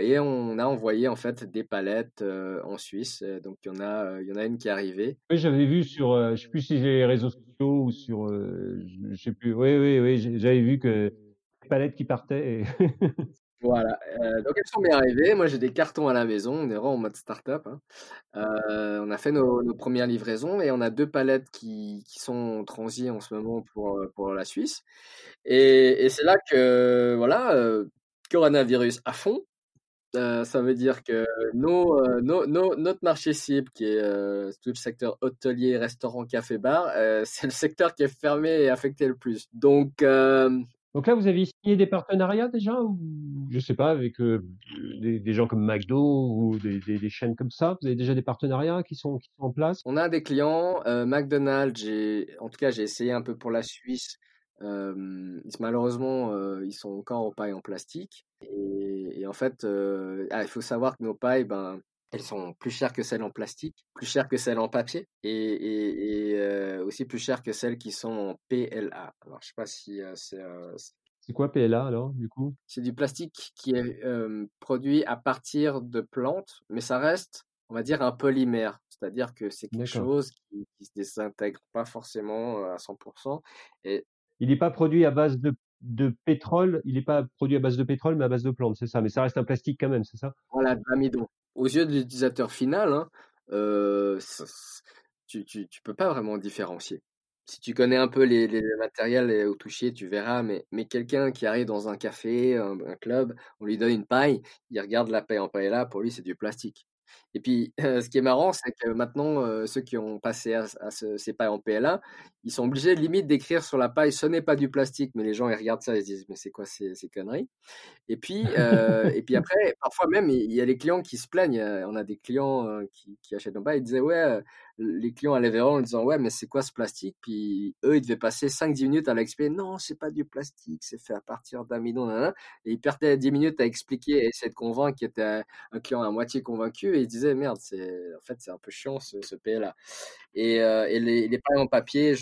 et on a envoyé en fait des palettes en Suisse. Donc il y en a, il y en a une qui est arrivée. Oui, j'avais vu sur, je sais plus si j'ai les réseaux sociaux ou sur, je sais plus. Oui, oui, oui, j'avais vu que des palettes qui partaient. <laughs> Voilà, euh, donc elles sont bien arrivées. Moi, j'ai des cartons à la maison. On est vraiment en mode start-up. Hein. Euh, on a fait nos, premières livraisons et on a deux palettes qui, sont en en ce moment pour, euh, pour la Suisse. Et, c'est là que, voilà, euh, coronavirus à fond. Euh, ça veut dire que notre marché cible, qui est tout le secteur hôtelier, restaurant, café, bar, <laughs> c'est le secteur qui est fermé et affecté le plus. Donc, donc là, vous avez signé des partenariats déjà ou je sais pas avec euh, des, gens comme McDo ou des, chaînes comme ça? Vous avez déjà des partenariats qui sont en place? On a des clients. Euh, McDonald's, en tout cas j'ai essayé un peu pour la Suisse. Malheureusement, euh, ils sont encore en paille en plastique. Et, en fait, ah, il faut savoir que nos pailles, ben, elles sont plus chères que celles en plastique, plus chères que celles en papier et, et, et euh, aussi plus chères que celles qui sont en PLA. Alors, je sais pas si euh, c'est. Euh, c'est quoi PLA alors, du coup? C'est du plastique qui est produit à partir de plantes, mais ça reste, on va dire, un polymère. C'est-à-dire que c'est quelque chose qui, qui se désintègre pas forcément à 100%. Et il n'est pas produit à base de de pétrole, il n'est pas produit à base de pétrole, mais à base de plantes, c'est ça? Mais ça reste un plastique quand même, c'est ça? Voilà, de l'amidon. Aux yeux de l'utilisateur final, hein, tu, tu, tu peux pas vraiment différencier. Si tu connais un peu les, matériels au toucher, tu verras, mais, mais quelqu'un qui arrive dans un café, un, un, club, on lui donne une paille, il regarde la paille en paille là, pour lui c'est du plastique. Et puis, euh, <laughs> ce qui est marrant, c'est que maintenant, euh, ceux qui ont passé à, à ce, ces pailles en PLA, ils sont obligés limite d'écrire sur la paille, ce n'est pas du plastique, mais les gens, ils regardent ça et ils se disent, mais c'est quoi ces, ces conneries? Et puis, euh, et puis <laughs> après, parfois même, il y a les clients qui se plaignent. On a des clients euh, qui, qui achètent nos pailles, ils disaient, ouais, euh, les clients allaient vers eux en disant, ouais, mais c'est quoi ce plastique? Puis eux, ils devaient passer 5-10 minutes à l'expliquer, non, c'est pas du plastique, c'est fait à partir d'amidon, et ils perdaient 10 minutes à expliquer et essayer de convaincre, qui était un client à moitié convaincu, et ils disaient, merde, c'est en fait c'est un peu chiant ce, ce PLA. Et, euh, et les, les pailles en papier,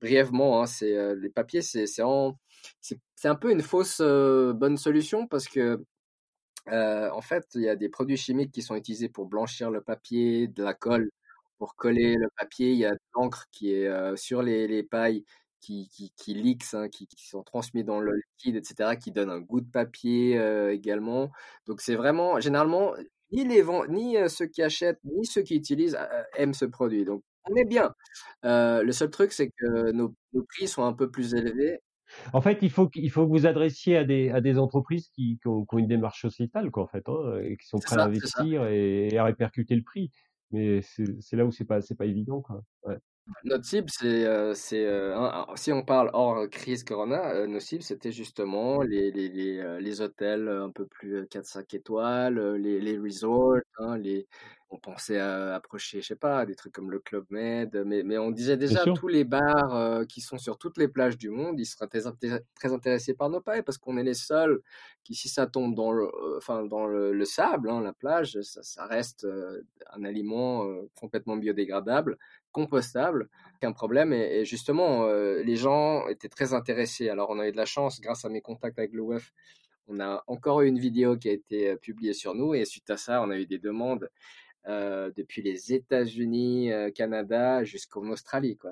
brièvement, hein, c'est euh, les papiers, c'est c'est un peu une fausse euh, bonne solution parce que en fait, il y a des produits chimiques qui sont utilisés pour blanchir le papier, de la colle pour coller le papier. Il y a de l'encre qui est euh, sur les, les pailles qui, qui, qui leaks, hein, qui, qui, sont transmis dans le liquide, etc., qui donne un goût de papier euh, également. Donc c'est vraiment, généralement, ni les ni euh, ceux qui achètent, ni ceux qui utilisent aiment ce produit. Donc on est bien. Le seul truc, c'est que nos, nos, prix sont un peu plus élevés. En fait, il faut qu'il faut que vous adressiez à des à des entreprises qui, qui, ont, qui ont, une démarche sociétale, quoi, en fait, hein, et qui sont prêts ça, à investir et, et, à répercuter le prix. Mais c'est là où c'est pas évident, quoi. Ouais. Notre cible, c'est, euh, euh, si on parle hors crise Corona, euh, nos cibles, c'était justement les, les, les, les, hôtels un peu plus 4-5 étoiles, les, les resorts, hein, les, on pensait à approcher, je sais pas, des trucs comme le Club Med, mais, mais on disait déjà tous les bars euh, qui sont sur toutes les plages du monde, ils seraient très, très intéressés par nos pailles parce qu'on est les seuls qui, si ça tombe dans le, euh, enfin, dans le, le sable, hein, la plage, ça, ça reste euh, un aliment complètement biodégradable, compostable, qu'un problème. Et, et justement, les gens étaient très intéressés. Alors, on a eu de la chance, grâce à mes contacts avec le WEF, on a encore eu une vidéo qui a été publiée sur nous et suite à ça, on a eu des demandes euh, depuis les États-Unis, euh, Canada jusqu'en Australie. Quoi.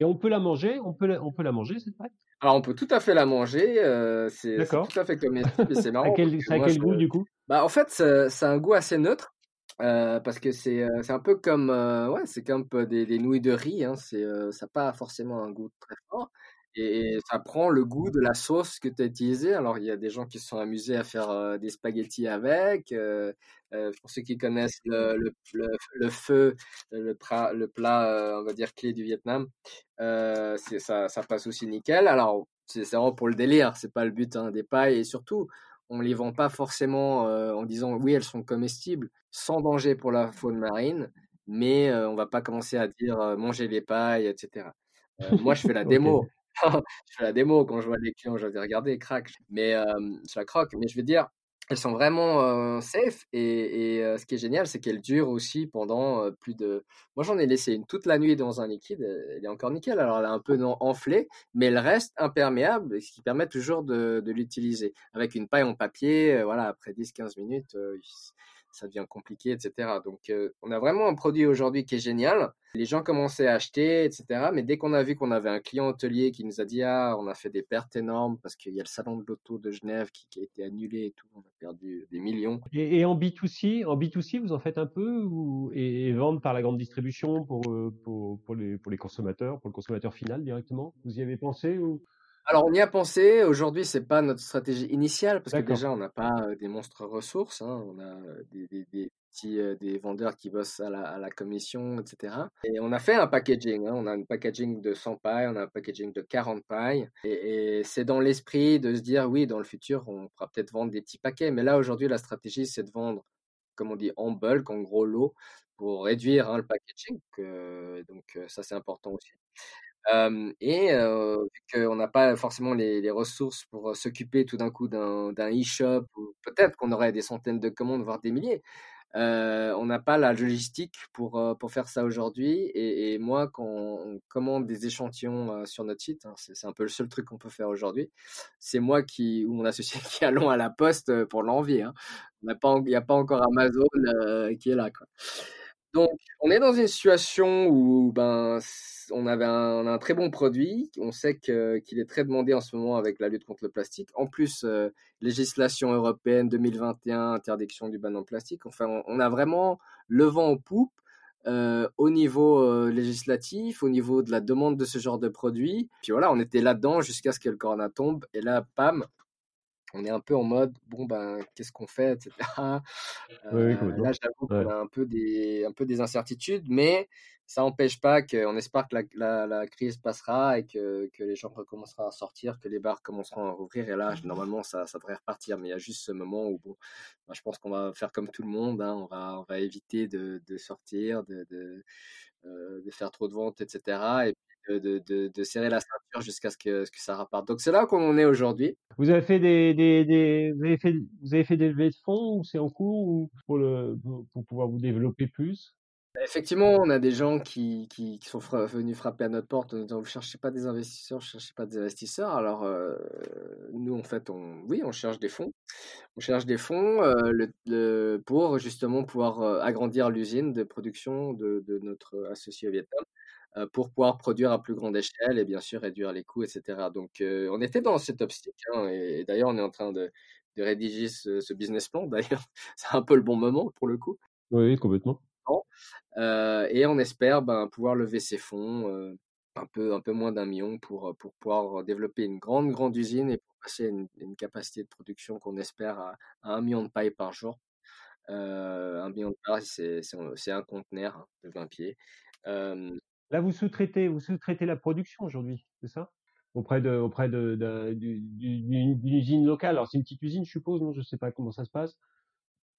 Et on peut la manger? On peut la, on peut la manger cette pâte? Alors on peut tout à fait la manger. Euh, c'est tout à fait comestible. <laughs> c'est marrant. à quel, à quel goût je... du coup? Bah en fait, c'est un goût assez neutre. Euh, parce que c'est c'est un peu comme euh, ouais c'est comme des, nouilles de riz hein, c'est ça n'a pas forcément un goût très fort et ça prend le goût de la sauce que tu as utilisée. Alors, il y a des gens qui se sont amusés à faire euh, des spaghettis avec. Euh, euh, pour ceux qui connaissent le, le, le, le feu, le, pra, le plat, on va dire, clé du Vietnam, ça, ça passe aussi nickel. Alors, c'est vraiment pour le délire, c'est pas le but hein, des pailles. Et surtout, on les vend pas forcément en disant oui, elles sont comestibles, sans danger pour la faune marine, mais on va pas commencer à dire manger les pailles, etc. moi, je fais la <laughs> démo. <laughs> je fais la démo quand je vois des clients, je vais regarder, crack. Mais euh, je la croque. Mais je veux dire, elles sont vraiment safe et, ce qui est génial, c'est qu'elles durent aussi pendant plus de. Moi, j'en ai laissé une toute la nuit dans un liquide, elle est encore nickel. Alors, elle est un peu enflée, mais elle reste imperméable, ce qui permet toujours de, de l'utiliser. Avec une paille en papier, voilà, après 10-15 minutes, ça devient compliqué, etc. Donc, euh, on a vraiment un produit aujourd'hui qui est génial. Les gens commençaient à acheter, etc. Mais dès qu'on a vu qu'on avait un client hôtelier qui nous a dit Ah, on a fait des pertes énormes parce qu'il y a le salon de l'auto de Genève qui, a été annulé et tout, on a perdu des millions. Et, en B2C, en B2C, vous en faites un peu ou, et, vendre par la grande distribution pour, euh, pour, pour, les, pour les consommateurs, pour le consommateur final directement? Vous y avez pensé ou? Alors on y a pensé. Aujourd'hui, c'est pas notre stratégie initiale parce que déjà on n'a pas des monstres ressources. Hein. On a des, petits des vendeurs qui bossent à la, commission, etc. Et on a fait un packaging. Hein. On a un packaging de 100 pailles, on a un packaging de 40 pailles. Et, c'est dans l'esprit de se dire oui, dans le futur, on pourra peut-être vendre des petits paquets. Mais là aujourd'hui, la stratégie, c'est de vendre, comme on dit, en bulk, en gros lot, pour réduire hein, le packaging. donc ça, c'est important aussi et vu qu'on n'a pas forcément les, ressources pour s'occuper tout d'un coup d'un e-shop, peut-être qu'on aurait des centaines de commandes, voire des milliers, on n'a pas la logistique pour, pour faire ça aujourd'hui. Et, moi, quand on commande des échantillons sur notre site, hein, c'est un peu le seul truc qu'on peut faire aujourd'hui, c'est moi qui, ou mon associé <laughs> qui allons à la poste pour l'envier. Hein. Il n'y a pas encore Amazon qui est là. Quoi. Donc, on est dans une situation où ben, on, avait un, a un très bon produit. On sait qu'il est très demandé en ce moment avec la lutte contre le plastique. En plus, euh, législation européenne 2021, interdiction du ban en plastique. Enfin, on, a vraiment le vent en poupe euh, au niveau euh, législatif, au niveau de la demande de ce genre de produit. Puis voilà, on était là-dedans jusqu'à ce que le corona tombe. Et là, pam, on est un peu en mode bon ben qu'est-ce qu'on fait etc euh, là j'avoue qu'on a un peu des un peu des incertitudes mais ça n'empêche pas qu'on espère que la, la, crise passera et que, que, les gens recommenceront à sortir que les bars commenceront à rouvrir. Et là normalement ça, ça devrait repartir mais il y a juste ce moment où bon ben, je pense qu'on va faire comme tout le monde hein, on va on va éviter de, de sortir de, de, euh, de faire trop de ventes etc et de, serrer la ceinture jusqu'à ce que, ce que ça reparte. Donc c'est là qu'on en est aujourd'hui. Vous avez fait des, des, vous avez fait vous avez fait des levées de fonds ou c'est en cours ou pour le pour pouvoir vous développer plus? Effectivement, on a des gens qui, qui, sont venus frapper à notre porte en disant vous cherchez pas des investisseurs, vous cherchez pas des investisseurs. Alors euh, nous en fait, on oui, on cherche des fonds. On cherche des fonds euh, le, pour justement pouvoir euh, agrandir l'usine de production de, de notre associé au Vietnam. Euh, pour pouvoir produire à plus grande échelle et bien sûr réduire les coûts, etc. Donc euh, on était dans cette optique hein, et, d'ailleurs on est en train de, rédiger ce, business plan. <laughs> D'ailleurs, c'est un peu le bon moment pour le coup. Oui, complètement. Euh, et on espère ben, pouvoir lever ces fonds un peu, un peu moins d'un million pour, pour pouvoir développer une grande, grande usine et pour passer une, une capacité de production qu'on espère à, un million de pailles par jour. un million de pailles, c'est un conteneur hein, de 20 pieds. Là, vous sous-traitez, vous sous-traitez la production aujourd'hui, c'est ça? Auprès de, auprès de, d'une usine locale. Alors, c'est une petite usine, je suppose, non? Je sais pas comment ça se passe.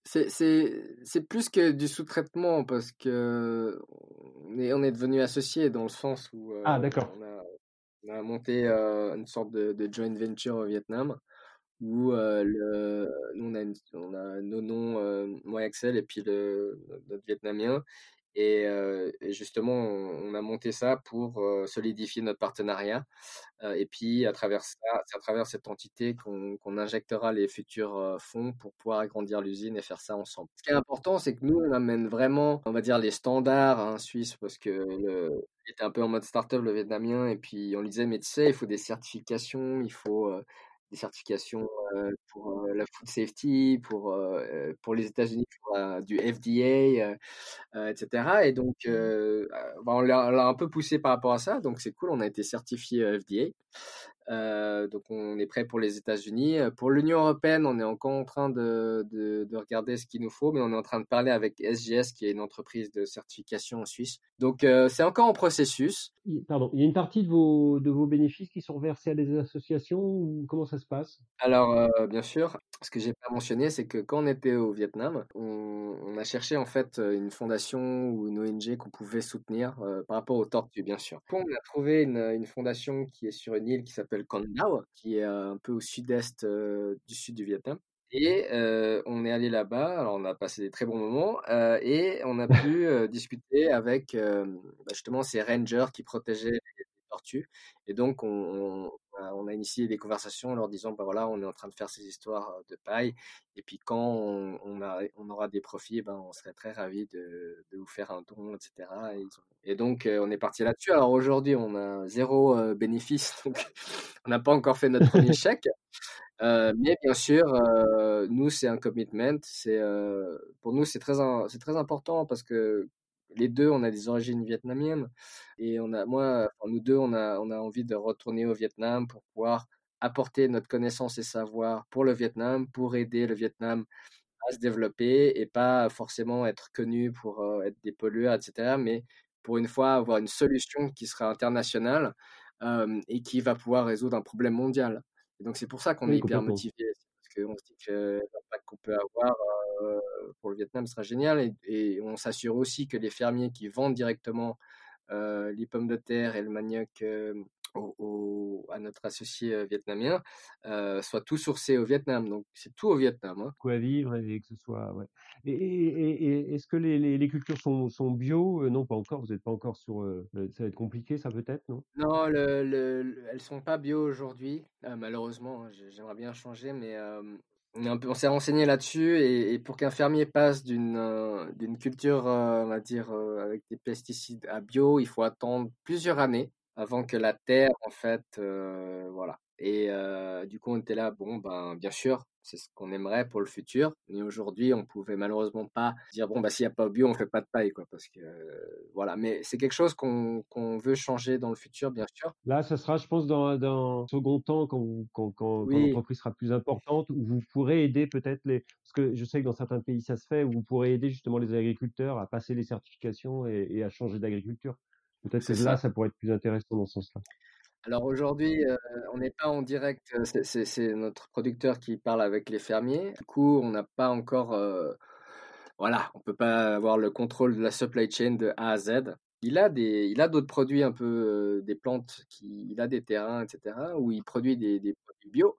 C'est plus que du sous-traitement parce que on est, on est devenu associé dans le sens où ah, euh, d'accord. On, a, monté euh, une sorte de, joint venture au Vietnam où euh, le, nous on a, on a nos noms, moi Excel et puis le, notre vietnamien et, justement, on, a monté ça pour solidifier notre partenariat. et puis, à travers ça, c'est à travers cette entité qu'on injectera les futurs fonds pour pouvoir agrandir l'usine et faire ça ensemble. Ce qui est important, c'est que nous, on amène vraiment, on va dire, les standards hein, suisses, parce que le, était un peu en mode start-up, le vietnamien, et puis on lui disait, mais tu sais, il faut des certifications, il faut des certifications pour la food safety, pour, pour les États-Unis, du FDA, etc. Et donc, bah, on l'a un peu poussé par rapport à ça. Donc, c'est cool, on a été certifié FDA. Euh, donc on est prêt pour les États-Unis. Euh, pour l'Union européenne, on est encore en train de, de, regarder ce qu'il nous faut, mais on est en train de parler avec SGS, qui est une entreprise de certification en Suisse. Donc euh, c'est encore en processus. Pardon, il y a une partie de vos, de vos bénéfices qui sont versés à des associations ou comment ça se passe? Alors bien sûr, ce que j'ai pas mentionné, c'est que quand on était au Vietnam, on, on, a cherché en fait une fondation ou une ONG qu'on pouvait soutenir par rapport aux tortues, bien sûr. On a trouvé une, une fondation qui est sur une île qui s'appelle Con qui est un peu au sud-est du sud du Vietnam. Et on est allé là-bas, alors on a passé des très bons moments, et on a <laughs> pu discuter avec bah, justement ces rangers qui protégeaient les, tortues. Et donc on, on, a, initié des conversations en leur disant, bah voilà, on est en train de faire ces histoires de paille, et puis quand on, a, on aura des profits, ben, on serait très ravis de, de vous faire un don, etc. Et, donc on est parti là-dessus. Alors aujourd'hui, on a zéro bénéfice, <laughs> donc on n'a pas encore fait notre premier <laughs> chèque. Euh, mais bien sûr, euh, nous, c'est un commitment. C'est euh, pour nous, c'est très c'est très important parce que les deux, on a des origines vietnamiennes et on a moi, nous deux, on a on a envie de retourner au Vietnam pour pouvoir apporter notre connaissance et savoir pour le Vietnam, pour aider le Vietnam à se développer et pas forcément être connu pour être des pollueurs, etc. Mais pour une fois avoir une solution qui sera internationale et qui va pouvoir résoudre un problème mondial. Et donc c'est pour ça qu'on est hyper motivé, parce qu'on se dit que l'impact qu'on peut avoir euh, pour le Vietnam sera génial, et, on s'assure aussi que les fermiers qui vendent directement euh, les pommes de terre et le manioc euh, à notre associé vietnamien soient tous sourcés au Vietnam. Donc c'est tout au Vietnam. Hein. Quoi vivre et que ce soit. Ouais. Et, est-ce que les, cultures sont, sont bio? Non, pas encore. Vous n'êtes pas encore sur. ça va être compliqué, ça peut-être, non? Non, le, le, elles sont pas bio aujourd'hui. malheureusement, hein, j'aimerais bien changer, mais on, s'est renseigné là-dessus et, pour qu'un fermier passe d'une d'une culture, on va dire, avec des pesticides à bio, il faut attendre plusieurs années avant que la terre, en fait, voilà, et euh, du coup, on était là, bon, ben, bien sûr, c'est ce qu'on aimerait pour le futur. Mais aujourd'hui, on pouvait malheureusement pas dire, bon, bah, s'il n'y a pas bio, on fait pas de paille, quoi. Parce que, voilà. Mais c'est quelque chose qu'on veut changer dans le futur, bien sûr. Là, ça sera, je pense, dans, dans second temps, quand, quand, quand, l'entreprise sera plus importante, où vous pourrez aider peut-être les. Parce que je sais que dans certains pays, ça se fait, où vous pourrez aider justement les agriculteurs à passer les certifications et, à changer d'agriculture. Peut-être que là, ça pourrait être plus intéressant dans ce sens-là. Alors aujourd'hui, euh, on n'est pas en direct, euh, c'est notre producteur qui parle avec les fermiers. Du coup, on n'a pas encore, euh, voilà, on peut pas avoir le contrôle de la supply chain de A à Z. Il a des, d'autres produits un peu, des plantes, qui, il a des terrains, etc., où il produit des, produits bio.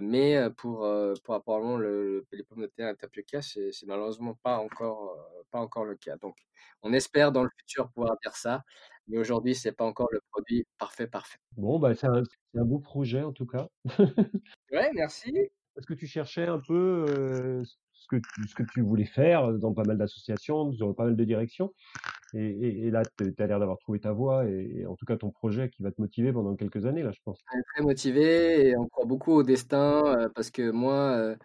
Mais pour, pour apparemment le, les pommes de terre tapioca, c'est malheureusement pas encore, pas encore le cas. Donc, on espère dans le futur pouvoir dire ça, mais aujourd'hui, c'est pas encore le produit parfait, parfait. Bon, bah, c'est un, un, beau projet en tout cas. ouais, merci. Est-ce que tu cherchais un peu ce, que, ce que tu voulais faire dans pas mal d'associations, dans pas mal de directions? Et, et, là, tu as l'air d'avoir trouvé ta voie et, en tout cas ton projet qui va te motiver pendant quelques années, là, je pense. On est très motivé et on croit beaucoup au destin euh, parce que moi, euh,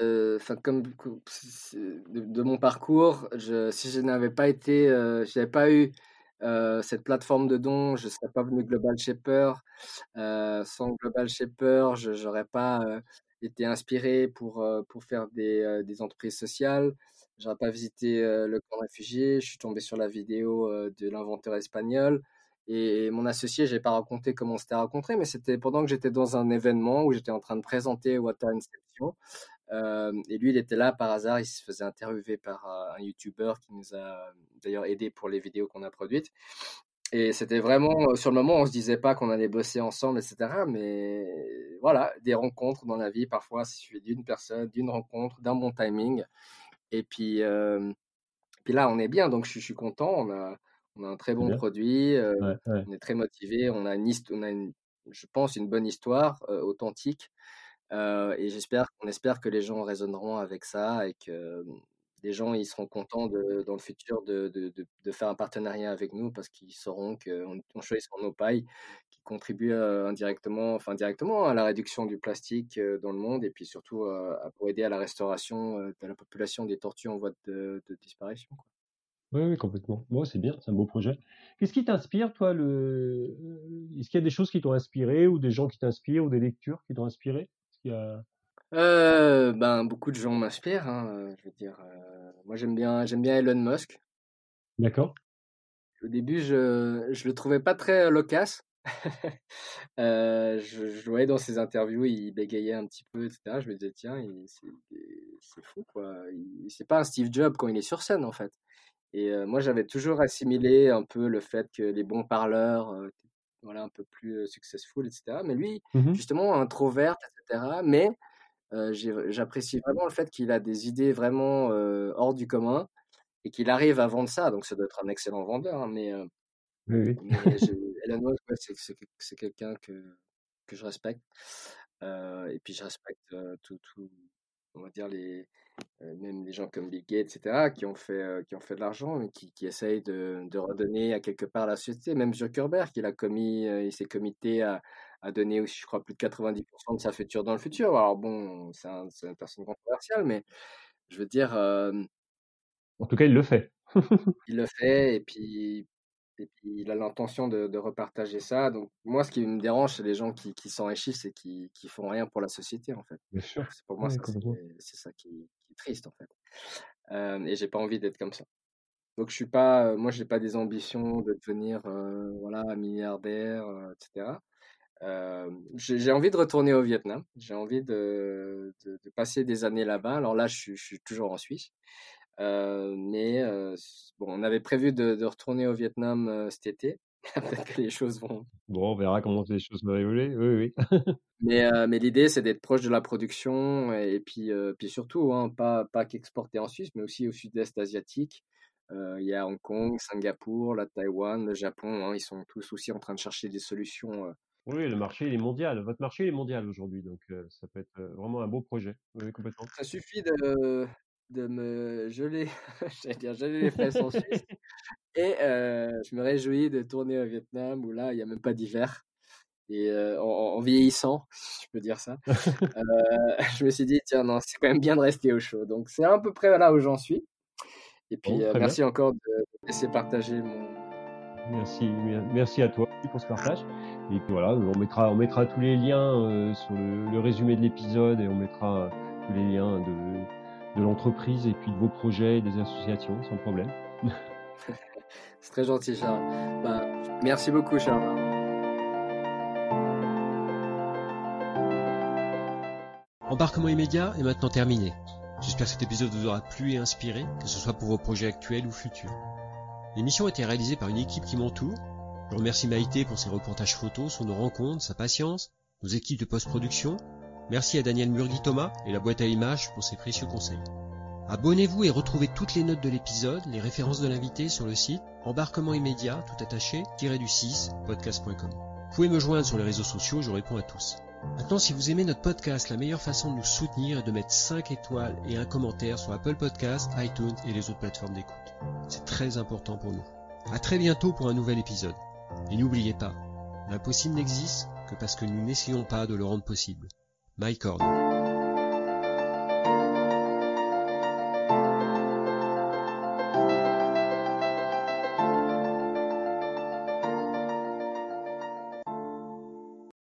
euh, comme de, mon parcours, je, si je n'avais pas été, euh, je n'avais pas eu cette plateforme de dons, je ne serais pas venu Global Shaper. sans Global Shaper, je n'aurais pas été inspiré pour, pour faire des, des entreprises sociales. J'aurais pas visité euh, le camp réfugié. Je suis tombé sur la vidéo euh, de l'inventeur espagnol. Et mon associé, j'ai pas raconté comment on s'était rencontré, mais c'était pendant que j'étais dans un événement où j'étais en train de présenter Water Inception. Euh, et lui, il était là par hasard. Il se faisait interviewer par un YouTuber qui nous a d'ailleurs aidé pour les vidéos qu'on a produites. Et c'était vraiment, sur le moment, on se disait pas qu'on allait bosser ensemble, etc. Mais voilà, des rencontres dans la vie, parfois, c'est suivi d'une personne, d'une rencontre, d'un bon timing. Et puis, puis là, on est bien, donc je, suis content. On a, on a un très bon produit, on est très motivé, on a, une, on a une, je pense, une bonne histoire authentique. Et j'espère, on espère que les gens résonneront avec ça et que les gens ils seront contents dans le futur de, de, de, faire un partenariat avec nous parce qu'ils sauront qu'on on choisit nos pailles qui contribuent indirectement, enfin directement à la réduction du plastique dans le monde et puis surtout pour aider à la restauration de la population des tortues en voie de, disparition. Oui, oui, complètement. Moi, c'est bien, c'est un beau projet. Qu'est-ce qui t'inspire, toi le... Est-ce qu'il y a des choses qui t'ont inspiré, ou des gens qui t'inspirent, ou des lectures qui t'ont inspiré? A... Euh, ben, beaucoup de gens m'inspirent, hein, euh, je veux dire, euh, moi j'aime bien j'aime bien Elon Musk. D'accord. Au début, je je le trouvais pas très, loquace. <laughs> je je voyais dans ses interviews, il bégayait un petit peu etc. Je me disais: «Tiens, c'est fou quoi, c'est pas un Steve Jobs quand il est sur scène, en fait» et moi j'avais toujours assimilé un peu le fait que les bons parleurs, voilà, un peu plus, successful etc. mais lui, mmh justement introvert. Mais Euh, j'apprécie vraiment le fait qu'il a des idées vraiment euh, hors du commun et qu'il arrive à vendre ça. Donc, ça doit être un excellent vendeur. Hein, mais, oui, oui. <laughs> Elon Musk, c'est quelqu'un que, que je respecte. et puis, je respecte tout, tout, on va dire, les, même des gens comme Bill Gates, etc., qui ont fait, qui ont fait de l'argent et qui, qui essayent de, de, redonner à quelque part la société. Même Zuckerberg, il a commis, il s'est comité à, à donner aussi, je crois, plus de 90% de sa future dans le futur. Alors bon, c'est un, une personne controversiale, mais je veux dire. en tout cas, il le fait. <laughs> il le fait, et puis, et puis il a l'intention de, de, repartager ça. Donc, moi, ce qui me dérange, c'est les gens qui, qui s'enrichissent et qui, qui font rien pour la société, en fait. Bien sûr. Pour moi, c'est ça qui, qui, est triste, en fait. Euh, et j'ai pas envie d'être comme ça. Donc, je suis pas, moi, j'ai pas des ambitions de devenir, voilà, milliardaire, etc. Euh, j'ai envie de retourner au Vietnam. J'ai envie de, de, de, passer des années là-bas. Alors là, je suis, je suis, toujours en Suisse. Euh, mais euh, bon, on avait prévu de, de retourner au Vietnam cet été. <laughs> Peut-être que les choses vont. Bon, on verra comment les choses vont évoluer. Oui, oui. <laughs> mais mais l'idée, c'est d'être proche de la production et, puis, puis surtout, hein, pas, pas qu'exporter en Suisse, mais aussi au sud-est asiatique. Il y a Hong Kong, Singapour, la Taïwan, le Japon. Hein, ils sont tous aussi en train de chercher des solutions oui, le marché il est mondial. Votre marché est mondial aujourd'hui, donc ça peut être vraiment un beau projet. Oui, complètement. Ça suffit de, de me geler, <laughs> j'allais dire geler les fesses en Suisse. Et je me réjouis de tourner au Vietnam où là, il n'y a même pas d'hiver. Et en, vieillissant, si je peux dire ça, <laughs> <laughs> je me suis dit, tiens, non, c'est quand même bien de rester au chaud. Donc c'est à peu près là où j'en suis. Et puis, merci encore de me laisser partager mon, Merci, merci à toi pour ce partage. Et puis voilà, on mettra, on mettra tous les liens euh, sur le, résumé de l'épisode et on mettra tous les liens de, de l'entreprise et puis de vos projets et des associations, sans problème. <laughs> C'est très gentil, Charles. Bah, merci beaucoup, Charles. Embarquement immédiat est maintenant terminé. J'espère que cet épisode vous aura plu et inspiré, que ce soit pour vos projets actuels ou futurs. L'émission a été réalisée par une équipe qui m'entoure. Je remercie Maïté pour ses reportages photos sur nos rencontres, sa patience, nos équipes de post-production. Merci à Daniel Murgui-Thomas et la boîte à images pour ses précieux conseils. Abonnez-vous et retrouvez toutes les notes de l'épisode, les références de l'invité sur le site embarquement immédiat tout attaché du 6 podcast.com. Vous pouvez me joindre sur les réseaux sociaux, je réponds à tous. Maintenant, si vous aimez notre podcast, la meilleure façon de nous soutenir est de mettre 5 étoiles et un commentaire sur Apple Podcasts, iTunes et les autres plateformes d'écoute. C'est très important pour nous. À très bientôt pour un nouvel épisode. Et n'oubliez pas, l'impossible n'existe que parce que nous n'essayons pas de le rendre possible. Mike.